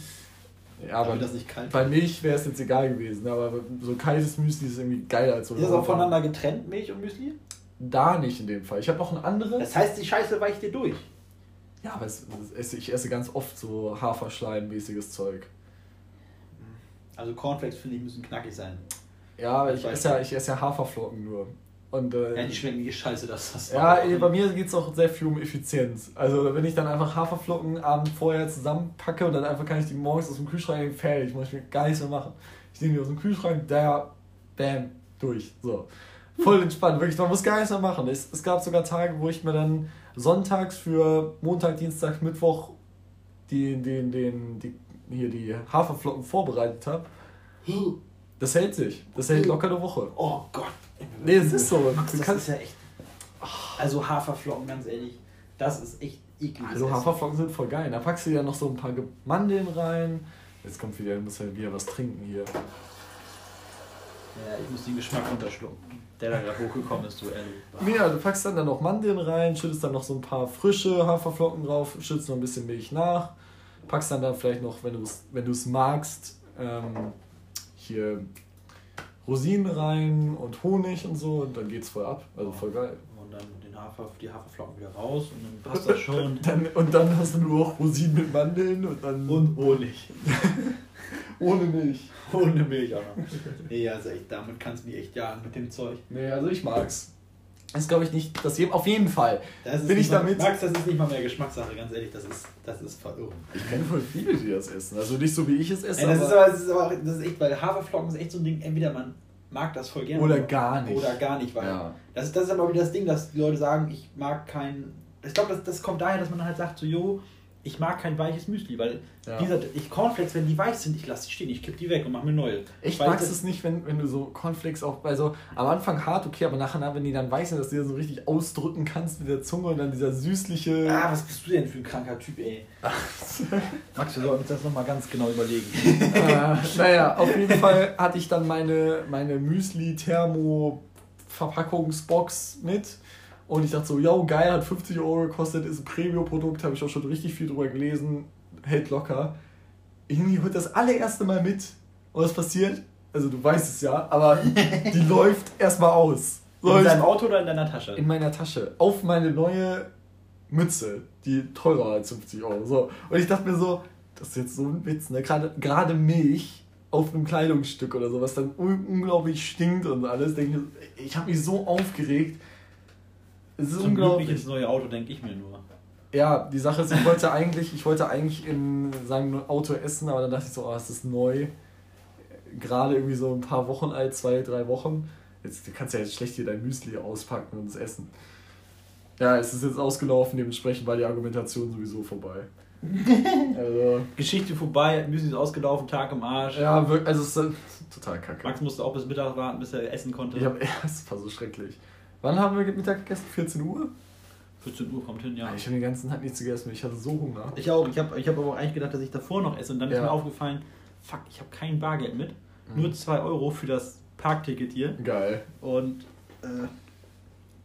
Ja, aber das nicht kalt bei Milch wäre es jetzt egal gewesen, aber so kaltes Müsli ist irgendwie geiler als so Ist das auch voneinander getrennt, Milch und Müsli? Da nicht in dem Fall. Ich habe noch ein anderes. Das heißt, die Scheiße weicht dir durch. Ja, aber es, es ich esse ganz oft so Haferschleim-mäßiges Zeug. Also Cornflakes finde ich müssen knackig sein. Ja, aber ich esse ja, ich esse ja Haferflocken nur. Und äh, Ja, die schmecken wie Scheiße, das das ja, ey, bei mir geht es auch sehr viel um Effizienz. Also wenn ich dann einfach Haferflocken abend vorher zusammenpacke und dann einfach kann ich die morgens aus dem Kühlschrank fertig, muss ich mir gar nichts mehr machen. Ich nehme die aus dem Kühlschrank, da, bam, durch. So. Voll entspannt, wirklich, man muss gar nichts mehr machen. Es, es gab sogar Tage, wo ich mir dann sonntags für Montag, Dienstag, Mittwoch die, den, den, die, hier die Haferflocken vorbereitet habe. Das hält sich. Das hält locker eine Woche. Oh Gott. Nee, es ist so. Du das ist ja echt. Also Haferflocken, ganz ehrlich, das ist echt eklig. Also Haferflocken sind voll geil. Da packst du ja noch so ein paar Mandeln rein. Jetzt kommt wieder, du musst ja wieder was trinken hier. Ja, ich muss den Geschmack runterschlucken, der da gerade hochgekommen ist, du ehrlich. Ja, du packst dann da noch Mandeln rein, schüttest dann noch so ein paar frische Haferflocken drauf, schützt noch ein bisschen Milch nach, packst dann da vielleicht noch, wenn du es wenn du's magst, ähm, hier Rosinen rein und Honig und so und dann geht's voll ab. Also voll geil. Und dann den Hafer, die Haferflocken wieder raus und dann passt das schon. Dann, und dann hast du nur noch Rosinen mit Mandeln und dann Und Honig. ohne Milch. Ohne Milch auch noch. Nee, also echt, damit kannst du mich echt jagen mit dem Zeug. Nee, also ich mag's. Das glaube ich nicht, dass jedem, auf jeden Fall. Das ist Bin nicht ich mal, damit- Max, das ist nicht mal mehr Geschmackssache, ganz ehrlich, das ist, das ist verirrend. Ich kenne voll viele, die das essen. Also nicht so wie ich es esse, Ey, das, aber ist aber, das ist aber auch, das ist echt, weil Haferflocken ist echt so ein Ding, entweder man mag das voll gerne Oder gar nicht. Oder gar nicht, weil Ja. das, ist, das ist aber wieder das Ding, dass die Leute sagen, ich mag kein ich glaube, das, das kommt daher, dass man halt sagt, so, jo, ich mag kein weiches Müsli, weil Ja. wie gesagt, ich Cornflakes, wenn die weich sind, ich lasse die stehen, ich kipp die weg und mache mir neue. Ich mag es nicht, wenn, wenn du so Cornflakes auch bei so am Anfang hart, okay, aber nachher, wenn die dann weich sind, dass du die so richtig ausdrücken kannst mit der Zunge und dann dieser süßliche. Ah, was bist du denn für ein kranker Typ, ey? Max, wir sollten uns das nochmal ganz genau überlegen. äh, naja, auf jeden Fall hatte ich dann meine, meine Müsli-Thermo-Verpackungsbox mit. Und ich dachte so, yo, geil, hat 50 Euro gekostet, ist ein Premium-Produkt, habe ich auch schon richtig viel drüber gelesen, hält locker. Irgendwie wird das allererste Mal mit. Und was passiert? Also du weißt es ja, aber die läuft erstmal aus. So, In deinem Auto oder in deiner Tasche? in meiner Tasche auf meine neue Mütze, die teurer als 50 Euro. So. Und ich dachte mir so, das ist jetzt so ein Witz, ne? Gerade, gerade Milch auf einem Kleidungsstück oder so, was dann un unglaublich stinkt und alles. Denke ich, ich habe mich so aufgeregt. Es ist Zum unglaublich. ins neue Auto, denke ich mir nur. Ja, die Sache ist, ich wollte eigentlich, ich wollte eigentlich in seinem Auto essen, aber dann dachte ich so, oh, es ist neu. Gerade irgendwie so ein paar Wochen alt, zwei, drei Wochen. Jetzt du kannst ja jetzt schlecht hier dein Müsli auspacken und es essen. Ja, es ist jetzt ausgelaufen, dementsprechend war die Argumentation sowieso vorbei. also, Geschichte vorbei, Müsli ist ausgelaufen, Tag im Arsch. ja, wirklich, also es ist total kacke. Max musste auch bis Mittag warten, bis er essen konnte. Ich hab, ja, es war so schrecklich. Wann haben wir Mittag gegessen? 14 Uhr? 14 Uhr kommt hin, ja. Ich habe den ganzen Tag nichts gegessen, ich hatte so Hunger. Ich auch. Ich habe ich hab aber auch eigentlich gedacht, dass ich davor noch esse. Und dann ist Ja. mir aufgefallen, fuck, ich habe kein Bargeld mit. Mhm. Nur 2 Euro für das Parkticket hier. Geil. Und äh,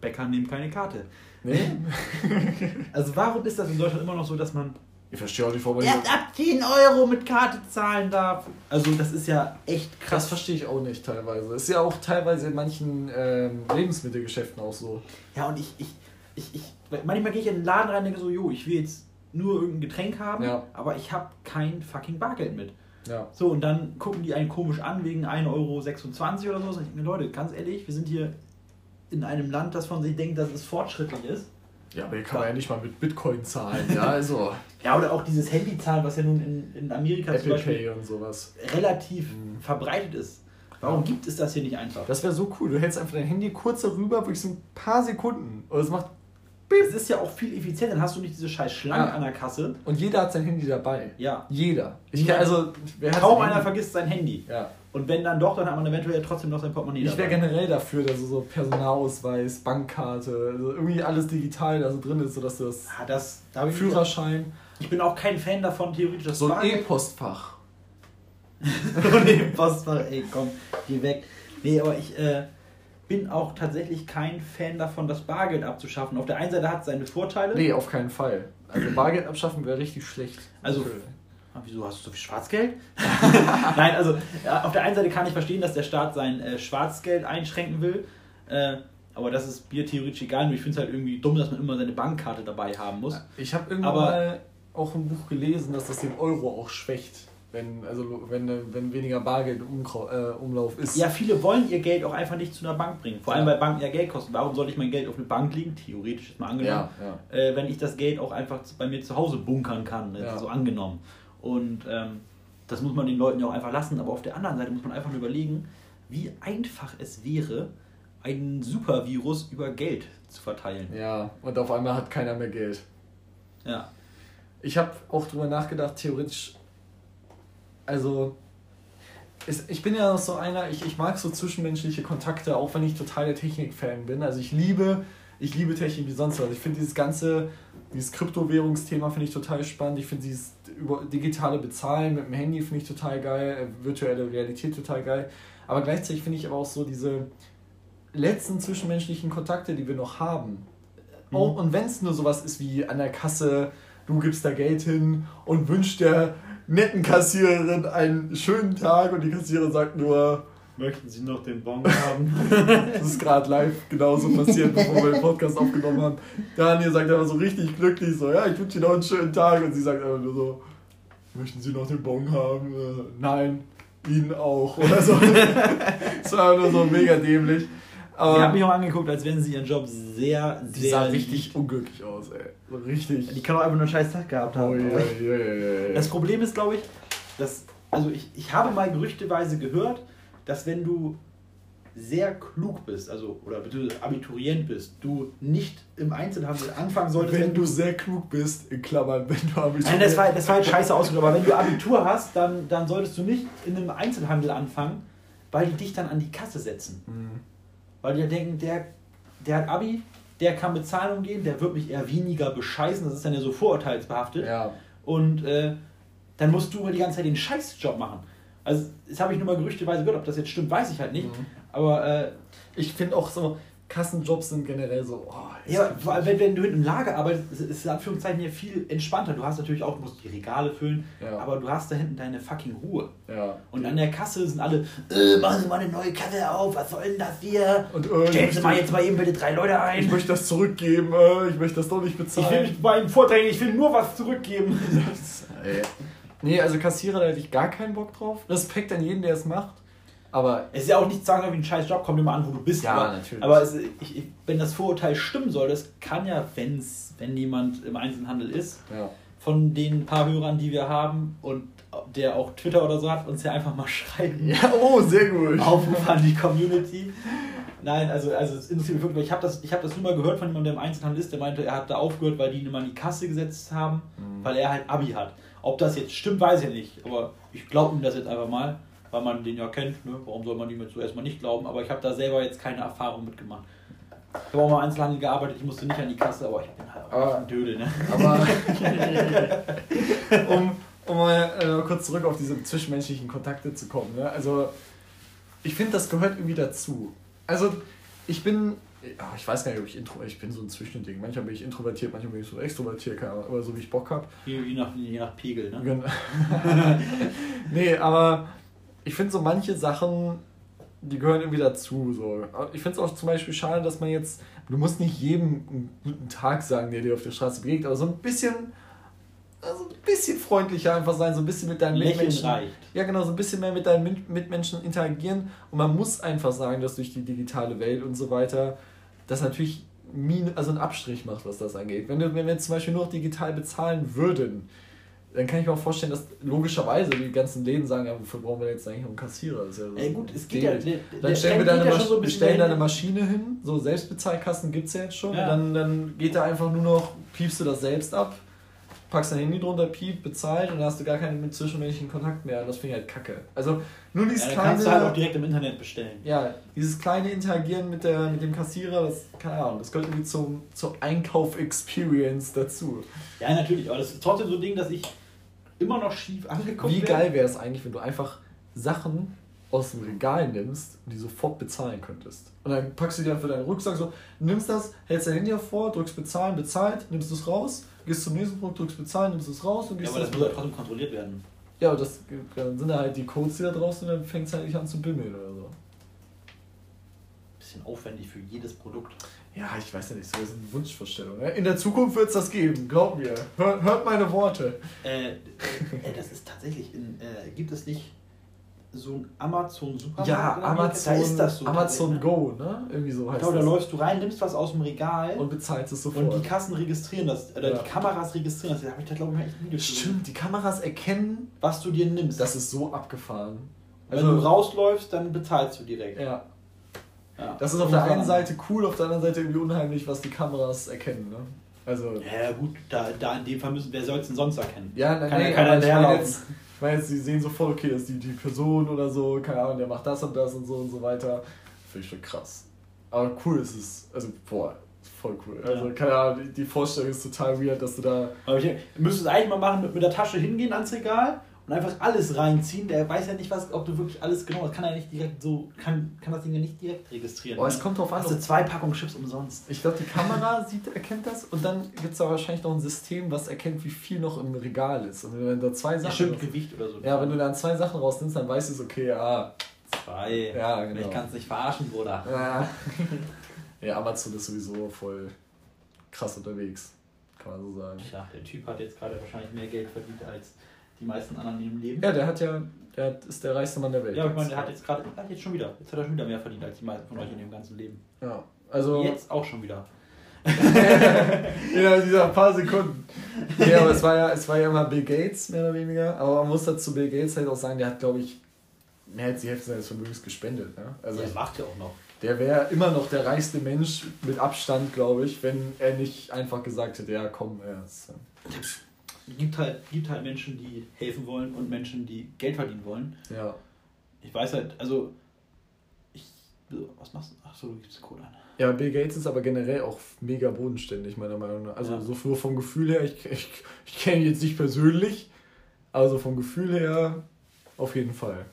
Bäcker nehmen keine Karte. Nee? Also warum ist das in Deutschland immer noch so, dass man Ich verstehe auch warum man erst ab 10 Euro mit Karte zahlen darf? Also das ist ja echt Das krass. verstehe ich auch nicht teilweise. Ist ja auch teilweise in manchen ähm, Lebensmittelgeschäften auch so. Ja, und ich, ich, ich, ich manchmal gehe ich in den Laden rein und denke so, jo, ich will jetzt nur irgendein Getränk haben, Ja. aber ich habe kein fucking Bargeld mit. Ja. So, und dann gucken die einen komisch an wegen 1,26 Euro oder so. Und ich denke mir, Leute, ganz ehrlich, wir sind hier in einem Land, das von sich denkt, dass es fortschrittlich ist. Ja, aber hier kann man ja nicht mal mit Bitcoin zahlen. Ja, also Ja, oder auch dieses Handyzahlen, was ja nun in, in Amerika zum Apple Beispiel Pay und sowas. relativ Mhm. verbreitet ist. Warum gibt es das hier nicht einfach? Das wäre so cool. Du hältst einfach dein Handy kurz darüber, wirklich so ein paar Sekunden. Und es macht. Es ist ja auch viel effizienter, dann hast du nicht diese scheiß Schlange Ja. an der Kasse. Und jeder hat sein Handy dabei. Ja. Jeder. Ich also, wer Kaum einer vergisst sein Handy. Ja. Und wenn dann doch, dann hat man eventuell trotzdem noch sein Portemonnaie Ich wäre generell dafür, dass so Personalausweis, Bankkarte, also irgendwie alles digital da so drin ist, sodass du das Ja, das, da Führerschein, Ich bin auch kein Fan davon, theoretisch das so ein E-Postfach. nee, Postfach, ey, komm, geh weg. Nee, aber ich äh, bin auch tatsächlich kein Fan davon, das Bargeld abzuschaffen. Auf der einen Seite hat es seine Vorteile. Nee, auf keinen Fall. Also Bargeld abschaffen wäre richtig schlecht. Also- Ah, wieso hast du so viel Schwarzgeld? Nein, also ja, auf der einen Seite kann ich verstehen, dass der Staat sein äh, Schwarzgeld einschränken will. Äh, aber das ist mir theoretisch egal. Nur ich finde es halt irgendwie dumm, dass man immer seine Bankkarte dabei haben muss. Ich habe irgendwann Aber- mal auch ein Buch gelesen, dass das den Euro auch schwächt, wenn, also wenn, wenn weniger Bargeld im äh, Umlauf ist. Ja, viele wollen ihr Geld auch einfach nicht zu einer Bank bringen. Vor allem, weil Banken ja Geld kosten. Warum soll ich mein Geld auf eine Bank legen? Theoretisch ist mal angenommen. ja, ja. äh, wenn ich das Geld auch einfach bei mir zu Hause bunkern kann, ne? Ja. so angenommen. Und ähm, das muss man den Leuten ja auch einfach lassen, aber auf der anderen Seite muss man einfach nur überlegen, wie einfach es wäre, einen Supervirus über Geld zu verteilen. Ja, und auf einmal hat keiner mehr Geld. Ja. Ich habe auch drüber nachgedacht, theoretisch, also ich bin ja noch so einer, ich, ich mag so zwischenmenschliche Kontakte, auch wenn ich total der Technik-Fan bin. Also ich liebe, ich liebe Technik wie sonst was. Ich finde dieses ganze, dieses Kryptowährungsthema finde ich total spannend. Ich finde dieses über digitale Bezahlen mit dem Handy finde ich total geil, äh, virtuelle Realität total geil. Aber gleichzeitig finde ich aber auch so diese letzten zwischenmenschlichen Kontakte, die wir noch haben. Mhm. Oh, und wenn es nur sowas ist wie an der Kasse, du gibst da Geld hin und wünschst der netten Kassiererin einen schönen Tag und die Kassiererin sagt nur, Möchten Sie noch den Bon haben? das ist gerade live genauso passiert, bevor wir den Podcast aufgenommen haben. Daniel sagt einfach so richtig glücklich so, ja, ich wünsche Ihnen noch einen schönen Tag und sie sagt einfach nur so, möchten Sie noch den Bon haben? Äh, nein, Ihnen auch oder so. das war einfach nur so mega dämlich. Sie hat Aber mich auch angeguckt, als wenn sie ihren Job sehr, die sehr sah liebt. richtig unglücklich aus, ey. Richtig. Die kann auch einfach nur einen scheiß Tag gehabt haben. Ui, aber- ui, ui, ui. Das Problem ist, glaube ich, dass, also ich, ich habe mal gerüchteweise gehört, dass wenn du sehr klug bist, also oder du Abiturient bist, du nicht im Einzelhandel anfangen solltest. Wenn du sehr klug bist, in Klammern, wenn du Abitur Nein, das war, das war jetzt scheiße ausgedrückt, aber wenn du Abitur hast, dann, dann solltest du nicht in einem Einzelhandel anfangen, weil die dich dann an die Kasse setzen. Mhm. Weil die ja denken, der, der hat Abi, der kann mit Zahlen umgehen, der wird mich eher weniger bescheißen, das ist dann ja so vorurteilsbehaftet. Ja. Und äh, dann musst du die ganze Zeit den Scheißjob machen. Also, das habe ich nur mal gerüchteweise gehört, ob das jetzt stimmt, weiß ich halt nicht. Mhm. Aber äh, ich finde auch so, Kassenjobs sind generell so. Oh, ja, wenn, wenn du im Lager arbeitest, ist es in Anführungszeichen hier viel entspannter. Du hast natürlich auch, du musst die Regale füllen, ja. aber du hast da hinten deine fucking Ruhe. Ja. Und an der Kasse sind alle, äh, machen Sie mal eine neue Kasse auf, was soll denn das hier? Und, äh, Stellen Sie mal jetzt mal eben bitte drei Leute ein. Ich möchte das zurückgeben, äh, ich möchte das doch nicht bezahlen. Ich will mich bei ihm vordrängen, ich will nur was zurückgeben. das. Nee, also Kassierer, da hätte ich gar keinen Bock drauf. Respekt an jeden, der es macht. Aber es ist ja auch nicht sagen, wie ein scheiß Job, kommt immer an, wo du bist. Ja, aber, natürlich. Aber es, ich, wenn das Vorurteil stimmen soll, das kann ja, wenn's, wenn jemand im Einzelhandel ist, ja. von den paar Hörern, die wir haben und der auch Twitter oder so hat, uns ja einfach mal schreiben. Ja, oh, sehr gut. Aufruf an die Community. Nein, also, also es interessiert mich wirklich, ich habe das, hab das nur mal gehört von jemandem, der im Einzelhandel ist, der meinte, er hat da aufgehört, weil die ihn immer in die Kasse gesetzt haben, mhm. weil er halt Abi hat. Ob das jetzt stimmt, weiß ich nicht, aber ich glaube ihm das jetzt einfach mal weil man den ja kennt. Ne? Warum soll man ihm jetzt zuerst mal nicht glauben? Aber ich habe da selber jetzt keine Erfahrung mitgemacht. Ich habe auch mal Einzelhandel gearbeitet, ich musste nicht an die Kasse, aber ich bin halt auch aber, ein Dödel. Ne? Aber um, um mal äh, kurz zurück auf diese zwischenmenschlichen Kontakte zu kommen. Ne? Also ich finde, das gehört irgendwie dazu. Also ich bin, ich weiß gar nicht, ob ich intro, ich bin so ein Zwischending. Manchmal bin ich introvertiert, manchmal bin ich so extrovertiert, aber so wie ich Bock habe. Je, je, nach, je nach Pegel, ne? Genau. nee, aber ich finde so manche Sachen, die gehören irgendwie dazu. So. Ich finde es auch zum Beispiel schade, dass man jetzt, du musst nicht jedem einen guten Tag sagen, der dir auf der Straße begegnet, aber so ein bisschen, also ein bisschen freundlicher einfach sein, so ein bisschen mit deinen Lächeln Mitmenschen. Reicht. Ja, genau, so ein bisschen mehr mit deinen Mitmenschen interagieren. Und man muss einfach sagen, dass durch die digitale Welt und so weiter, das natürlich also einen Abstrich macht, was das angeht. Wenn, du, wenn wir zum Beispiel nur digital bezahlen würden, dann kann ich mir auch vorstellen, dass logischerweise die ganzen Läden sagen, ja, wofür brauchen wir jetzt eigentlich einen Kassierer? Das ist ja so Ey, gut, es geht ja, der, Dann stellen wir da eine, so stellen eine Maschine hin, so Selbstbezahlkassen gibt es ja jetzt schon, ja. dann, dann geht da einfach nur noch, piepst du das selbst ab, packst dein Handy drunter, piep, bezahlt und dann hast du gar keinen zwischenmenschlichen Kontakt mehr. Das finde ich halt kacke. Also nur dieses ja, kleine. kannst du halt auch direkt im Internet bestellen. Ja, dieses kleine Interagieren mit, der, mit dem Kassierer, das, keine Ahnung, das gehört irgendwie zum, zur Einkauf-Experience dazu. Ja, natürlich, aber das ist trotzdem so ein Ding, dass ich immer noch schief angekommen Wie geil wäre es eigentlich, wenn du einfach Sachen aus dem Regal nimmst und die sofort bezahlen könntest. Und dann packst du dir für deinen Rucksack so, nimmst das, hältst dein Handy hervor, drückst bezahlen, bezahlt, nimmst es raus, gehst zum nächsten Punkt, drückst bezahlen, nimmst es raus und gehst. Ja, aber das muss halt trotzdem kontrolliert werden. Ja, aber das, dann sind da halt die Codes, die da draußen und dann fängt es halt nicht an zu bimmeln oder so. Bisschen aufwendig für jedes Produkt. Ja, ich weiß ja nicht, so ist eine Wunschvorstellung. Ne? In der Zukunft wird es das geben, glaub mir. Hört, hört meine Worte. Äh, äh, das ist tatsächlich, in, äh, gibt es nicht so ein Amazon Supermarkt? Ja, Amazon, da ist das so Amazon ne? Go, ne? Irgendwie so heißt genau, da läufst du rein, nimmst was aus dem Regal und bezahlst es sofort. Und die Kassen registrieren das, oder ja. die Kameras registrieren das. Da habe ich da glaube ich mal echt Video Stimmt, die Kameras erkennen, was du dir nimmst. Das ist so abgefahren. Wenn also, du rausläufst, dann bezahlst du direkt. Ja. Ja. Das ist auf der einen Seite cool, auf der anderen Seite irgendwie unheimlich, was die Kameras erkennen. Ne? Also, ja, gut, da, da in dem Fall müssen, wer soll es denn sonst erkennen? Ja, Kann nee, ja keiner jetzt, ich meine sie sehen sofort, okay, das ist die, die Person oder so, keine Ahnung, der macht das und das und so und so weiter. Finde ich schon krass. Aber cool ist es, also, boah, voll cool. Ja. Also, keine Ahnung, die, die Vorstellung ist total weird, dass du da. Aber ich müsstest es eigentlich mal machen, mit, mit der Tasche hingehen ans Regal und einfach alles reinziehen. Der weiß ja nicht, was, ob du wirklich alles genau, das kann er nicht direkt so, kann, kann das Ding ja nicht direkt registrieren. Oh, es kommt drauf an. Hast du zwei Packungen Chips umsonst. Ich glaube, die Kamera sieht, erkennt das und dann gibt es da wahrscheinlich noch ein System, was erkennt, wie viel noch im Regal ist. Und wenn du da zwei Sachen. Stimmt, Gewicht oder so. Ja, wenn du dann zwei Sachen rausnimmst, dann weißt du es, okay, ja. Zwei. Ja, genau. Ich kann es nicht verarschen, Bruder. Ja. ja, Amazon ist sowieso voll krass unterwegs. Kann man so sagen. Ja, der Typ hat jetzt gerade wahrscheinlich mehr Geld verdient als die meisten anderen in ihrem Leben. Ja, der hat ja, der ist der reichste Mann der Welt. Ja, ich meine, der hat jetzt gerade, jetzt schon wieder, jetzt hat er schon wieder mehr verdient als die meisten von euch in ihrem ganzen Leben. Ja, also. Jetzt auch schon wieder. ja, dieser paar Sekunden. Ja, aber es war ja, es war ja immer Bill Gates, mehr oder weniger. Aber man muss dazu Bill Gates halt auch sagen, der hat, glaube ich, mehr als die Hälfte seines Vermögens gespendet. Ne? Also Der macht ja auch noch. der wäre immer noch der reichste Mensch mit Abstand, glaube ich, wenn er nicht einfach gesagt hätte, ja komm, er ist, äh, Gibt halt, gibt halt Menschen, die helfen wollen und Menschen, die Geld verdienen wollen. ja. Ich weiß halt, also. Ich. Was machst du? Ach so, du gibst Kohle an. Ja, Bill Gates ist aber generell auch mega bodenständig, meiner Meinung nach. Also Ja. so nur vom Gefühl her, ich, ich, ich kenne ihn jetzt nicht persönlich, aber so vom Gefühl her auf jeden Fall.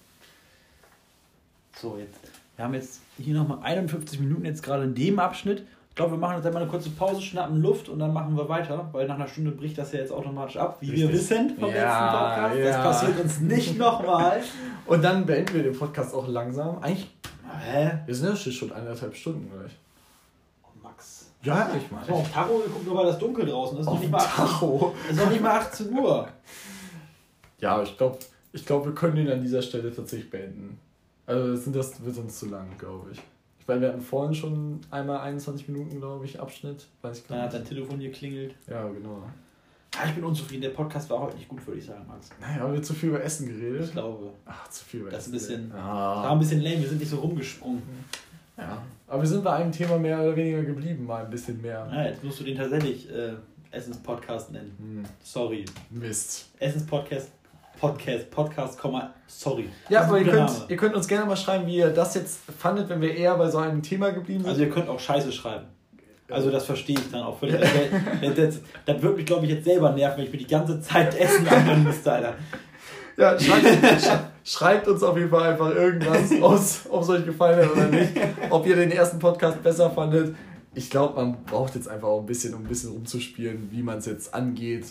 So, jetzt. Wir haben jetzt hier nochmal 51 Minuten jetzt gerade in dem Abschnitt. Ich glaube, wir machen jetzt einmal eine kurze Pause, schnappen Luft und dann machen wir weiter, weil nach einer Stunde bricht das ja jetzt automatisch ab, wie wir Richtig. wissen vom Ja, letzten Podcast. ja. Das passiert uns nicht nochmal. Und dann beenden wir den Podcast auch langsam. Eigentlich, Hä? wir sind ja schon eineinhalb Stunden gleich. Oh, Max. Ja, ich habe auf Tacho geguckt, nur weil das dunkel draußen ist. Auf Noch nicht dem mal 18 Tacho. Es ist noch nicht mal 18 Uhr. Ja, ich glaube, ich glaub, wir können ihn an dieser Stelle tatsächlich beenden. Also das wird uns zu lang, glaube ich. Ich meine, wir hatten vorhin schon einmal 21 Minuten, glaube ich, Abschnitt. Weiß ich Dann gar hat nicht. dein Telefon geklingelt. Ja, genau. Ah, ich bin unzufrieden. Der Podcast war heute nicht gut, würde ich sagen, Max. Naja, haben wir zu viel über Essen Ich geredet? glaube. Ach, zu viel über Das ist ein Essen. bisschen- Das Ah. war ein bisschen lame, wir sind nicht so rumgesprungen. Ja. Aber wir sind bei einem Thema mehr oder weniger geblieben, mal ein bisschen mehr. Ja, jetzt musst du den tatsächlich äh, Essens-Podcast nennen. Hm, Sorry. Mist. Essens-Podcast. Podcast, Podcast, sorry. Ja, aber ihr könnt, Name. ihr könnt uns gerne mal schreiben, wie ihr das jetzt fandet, wenn wir eher bei so einem Thema geblieben sind. Also ihr könnt auch Scheiße schreiben. Also das verstehe ich dann auch völlig. Das, das, das, das wird mich, glaube ich, jetzt selber nerven, wenn ich mir die ganze Zeit Essen anhören müsste, Alter. Ja, schreibt, sch- schreibt uns auf jeden Fall einfach irgendwas aus, ob es euch gefallen hat oder nicht. Ob ihr den ersten Podcast besser fandet. Ich glaube, man braucht jetzt einfach auch ein bisschen, um ein bisschen rumzuspielen, wie man es jetzt angeht.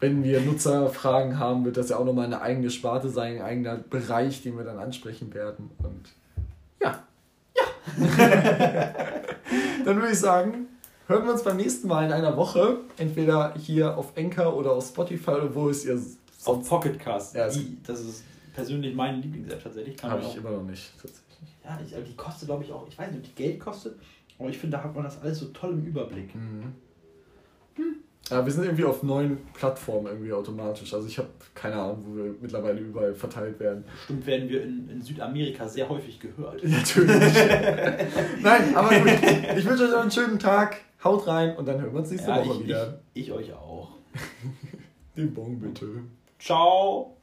Wenn wir Nutzerfragen haben, wird das ja auch nochmal eine eigene Sparte sein, ein eigener Bereich, den wir dann ansprechen werden. Und ja. Ja. dann würde ich sagen, hören wir uns beim nächsten Mal in einer Woche. Entweder hier auf Anchor oder auf Spotify oder wo es ihr Auf sonst Pocketcast. Ja, die, das ist persönlich meine Lieblings-App tatsächlich. Habe ich auch, immer noch nicht, tatsächlich. ja, ich, aber die kostet, glaube ich, auch, ich weiß nicht, ob die Geld kostet, aber ich finde, da hat man das alles so toll im Überblick. Mhm. Ja, wir sind irgendwie auf neuen Plattformen irgendwie automatisch. Also ich habe keine Ahnung, wo wir mittlerweile überall verteilt werden. Bestimmt werden wir in, in Südamerika sehr häufig gehört. Natürlich. Nein, aber gut. Ich wünsche euch noch einen schönen Tag. Haut rein und dann hören wir uns nächste Ja, Woche ich, wieder. ich, ich euch auch. Den Bon bitte. Ciao.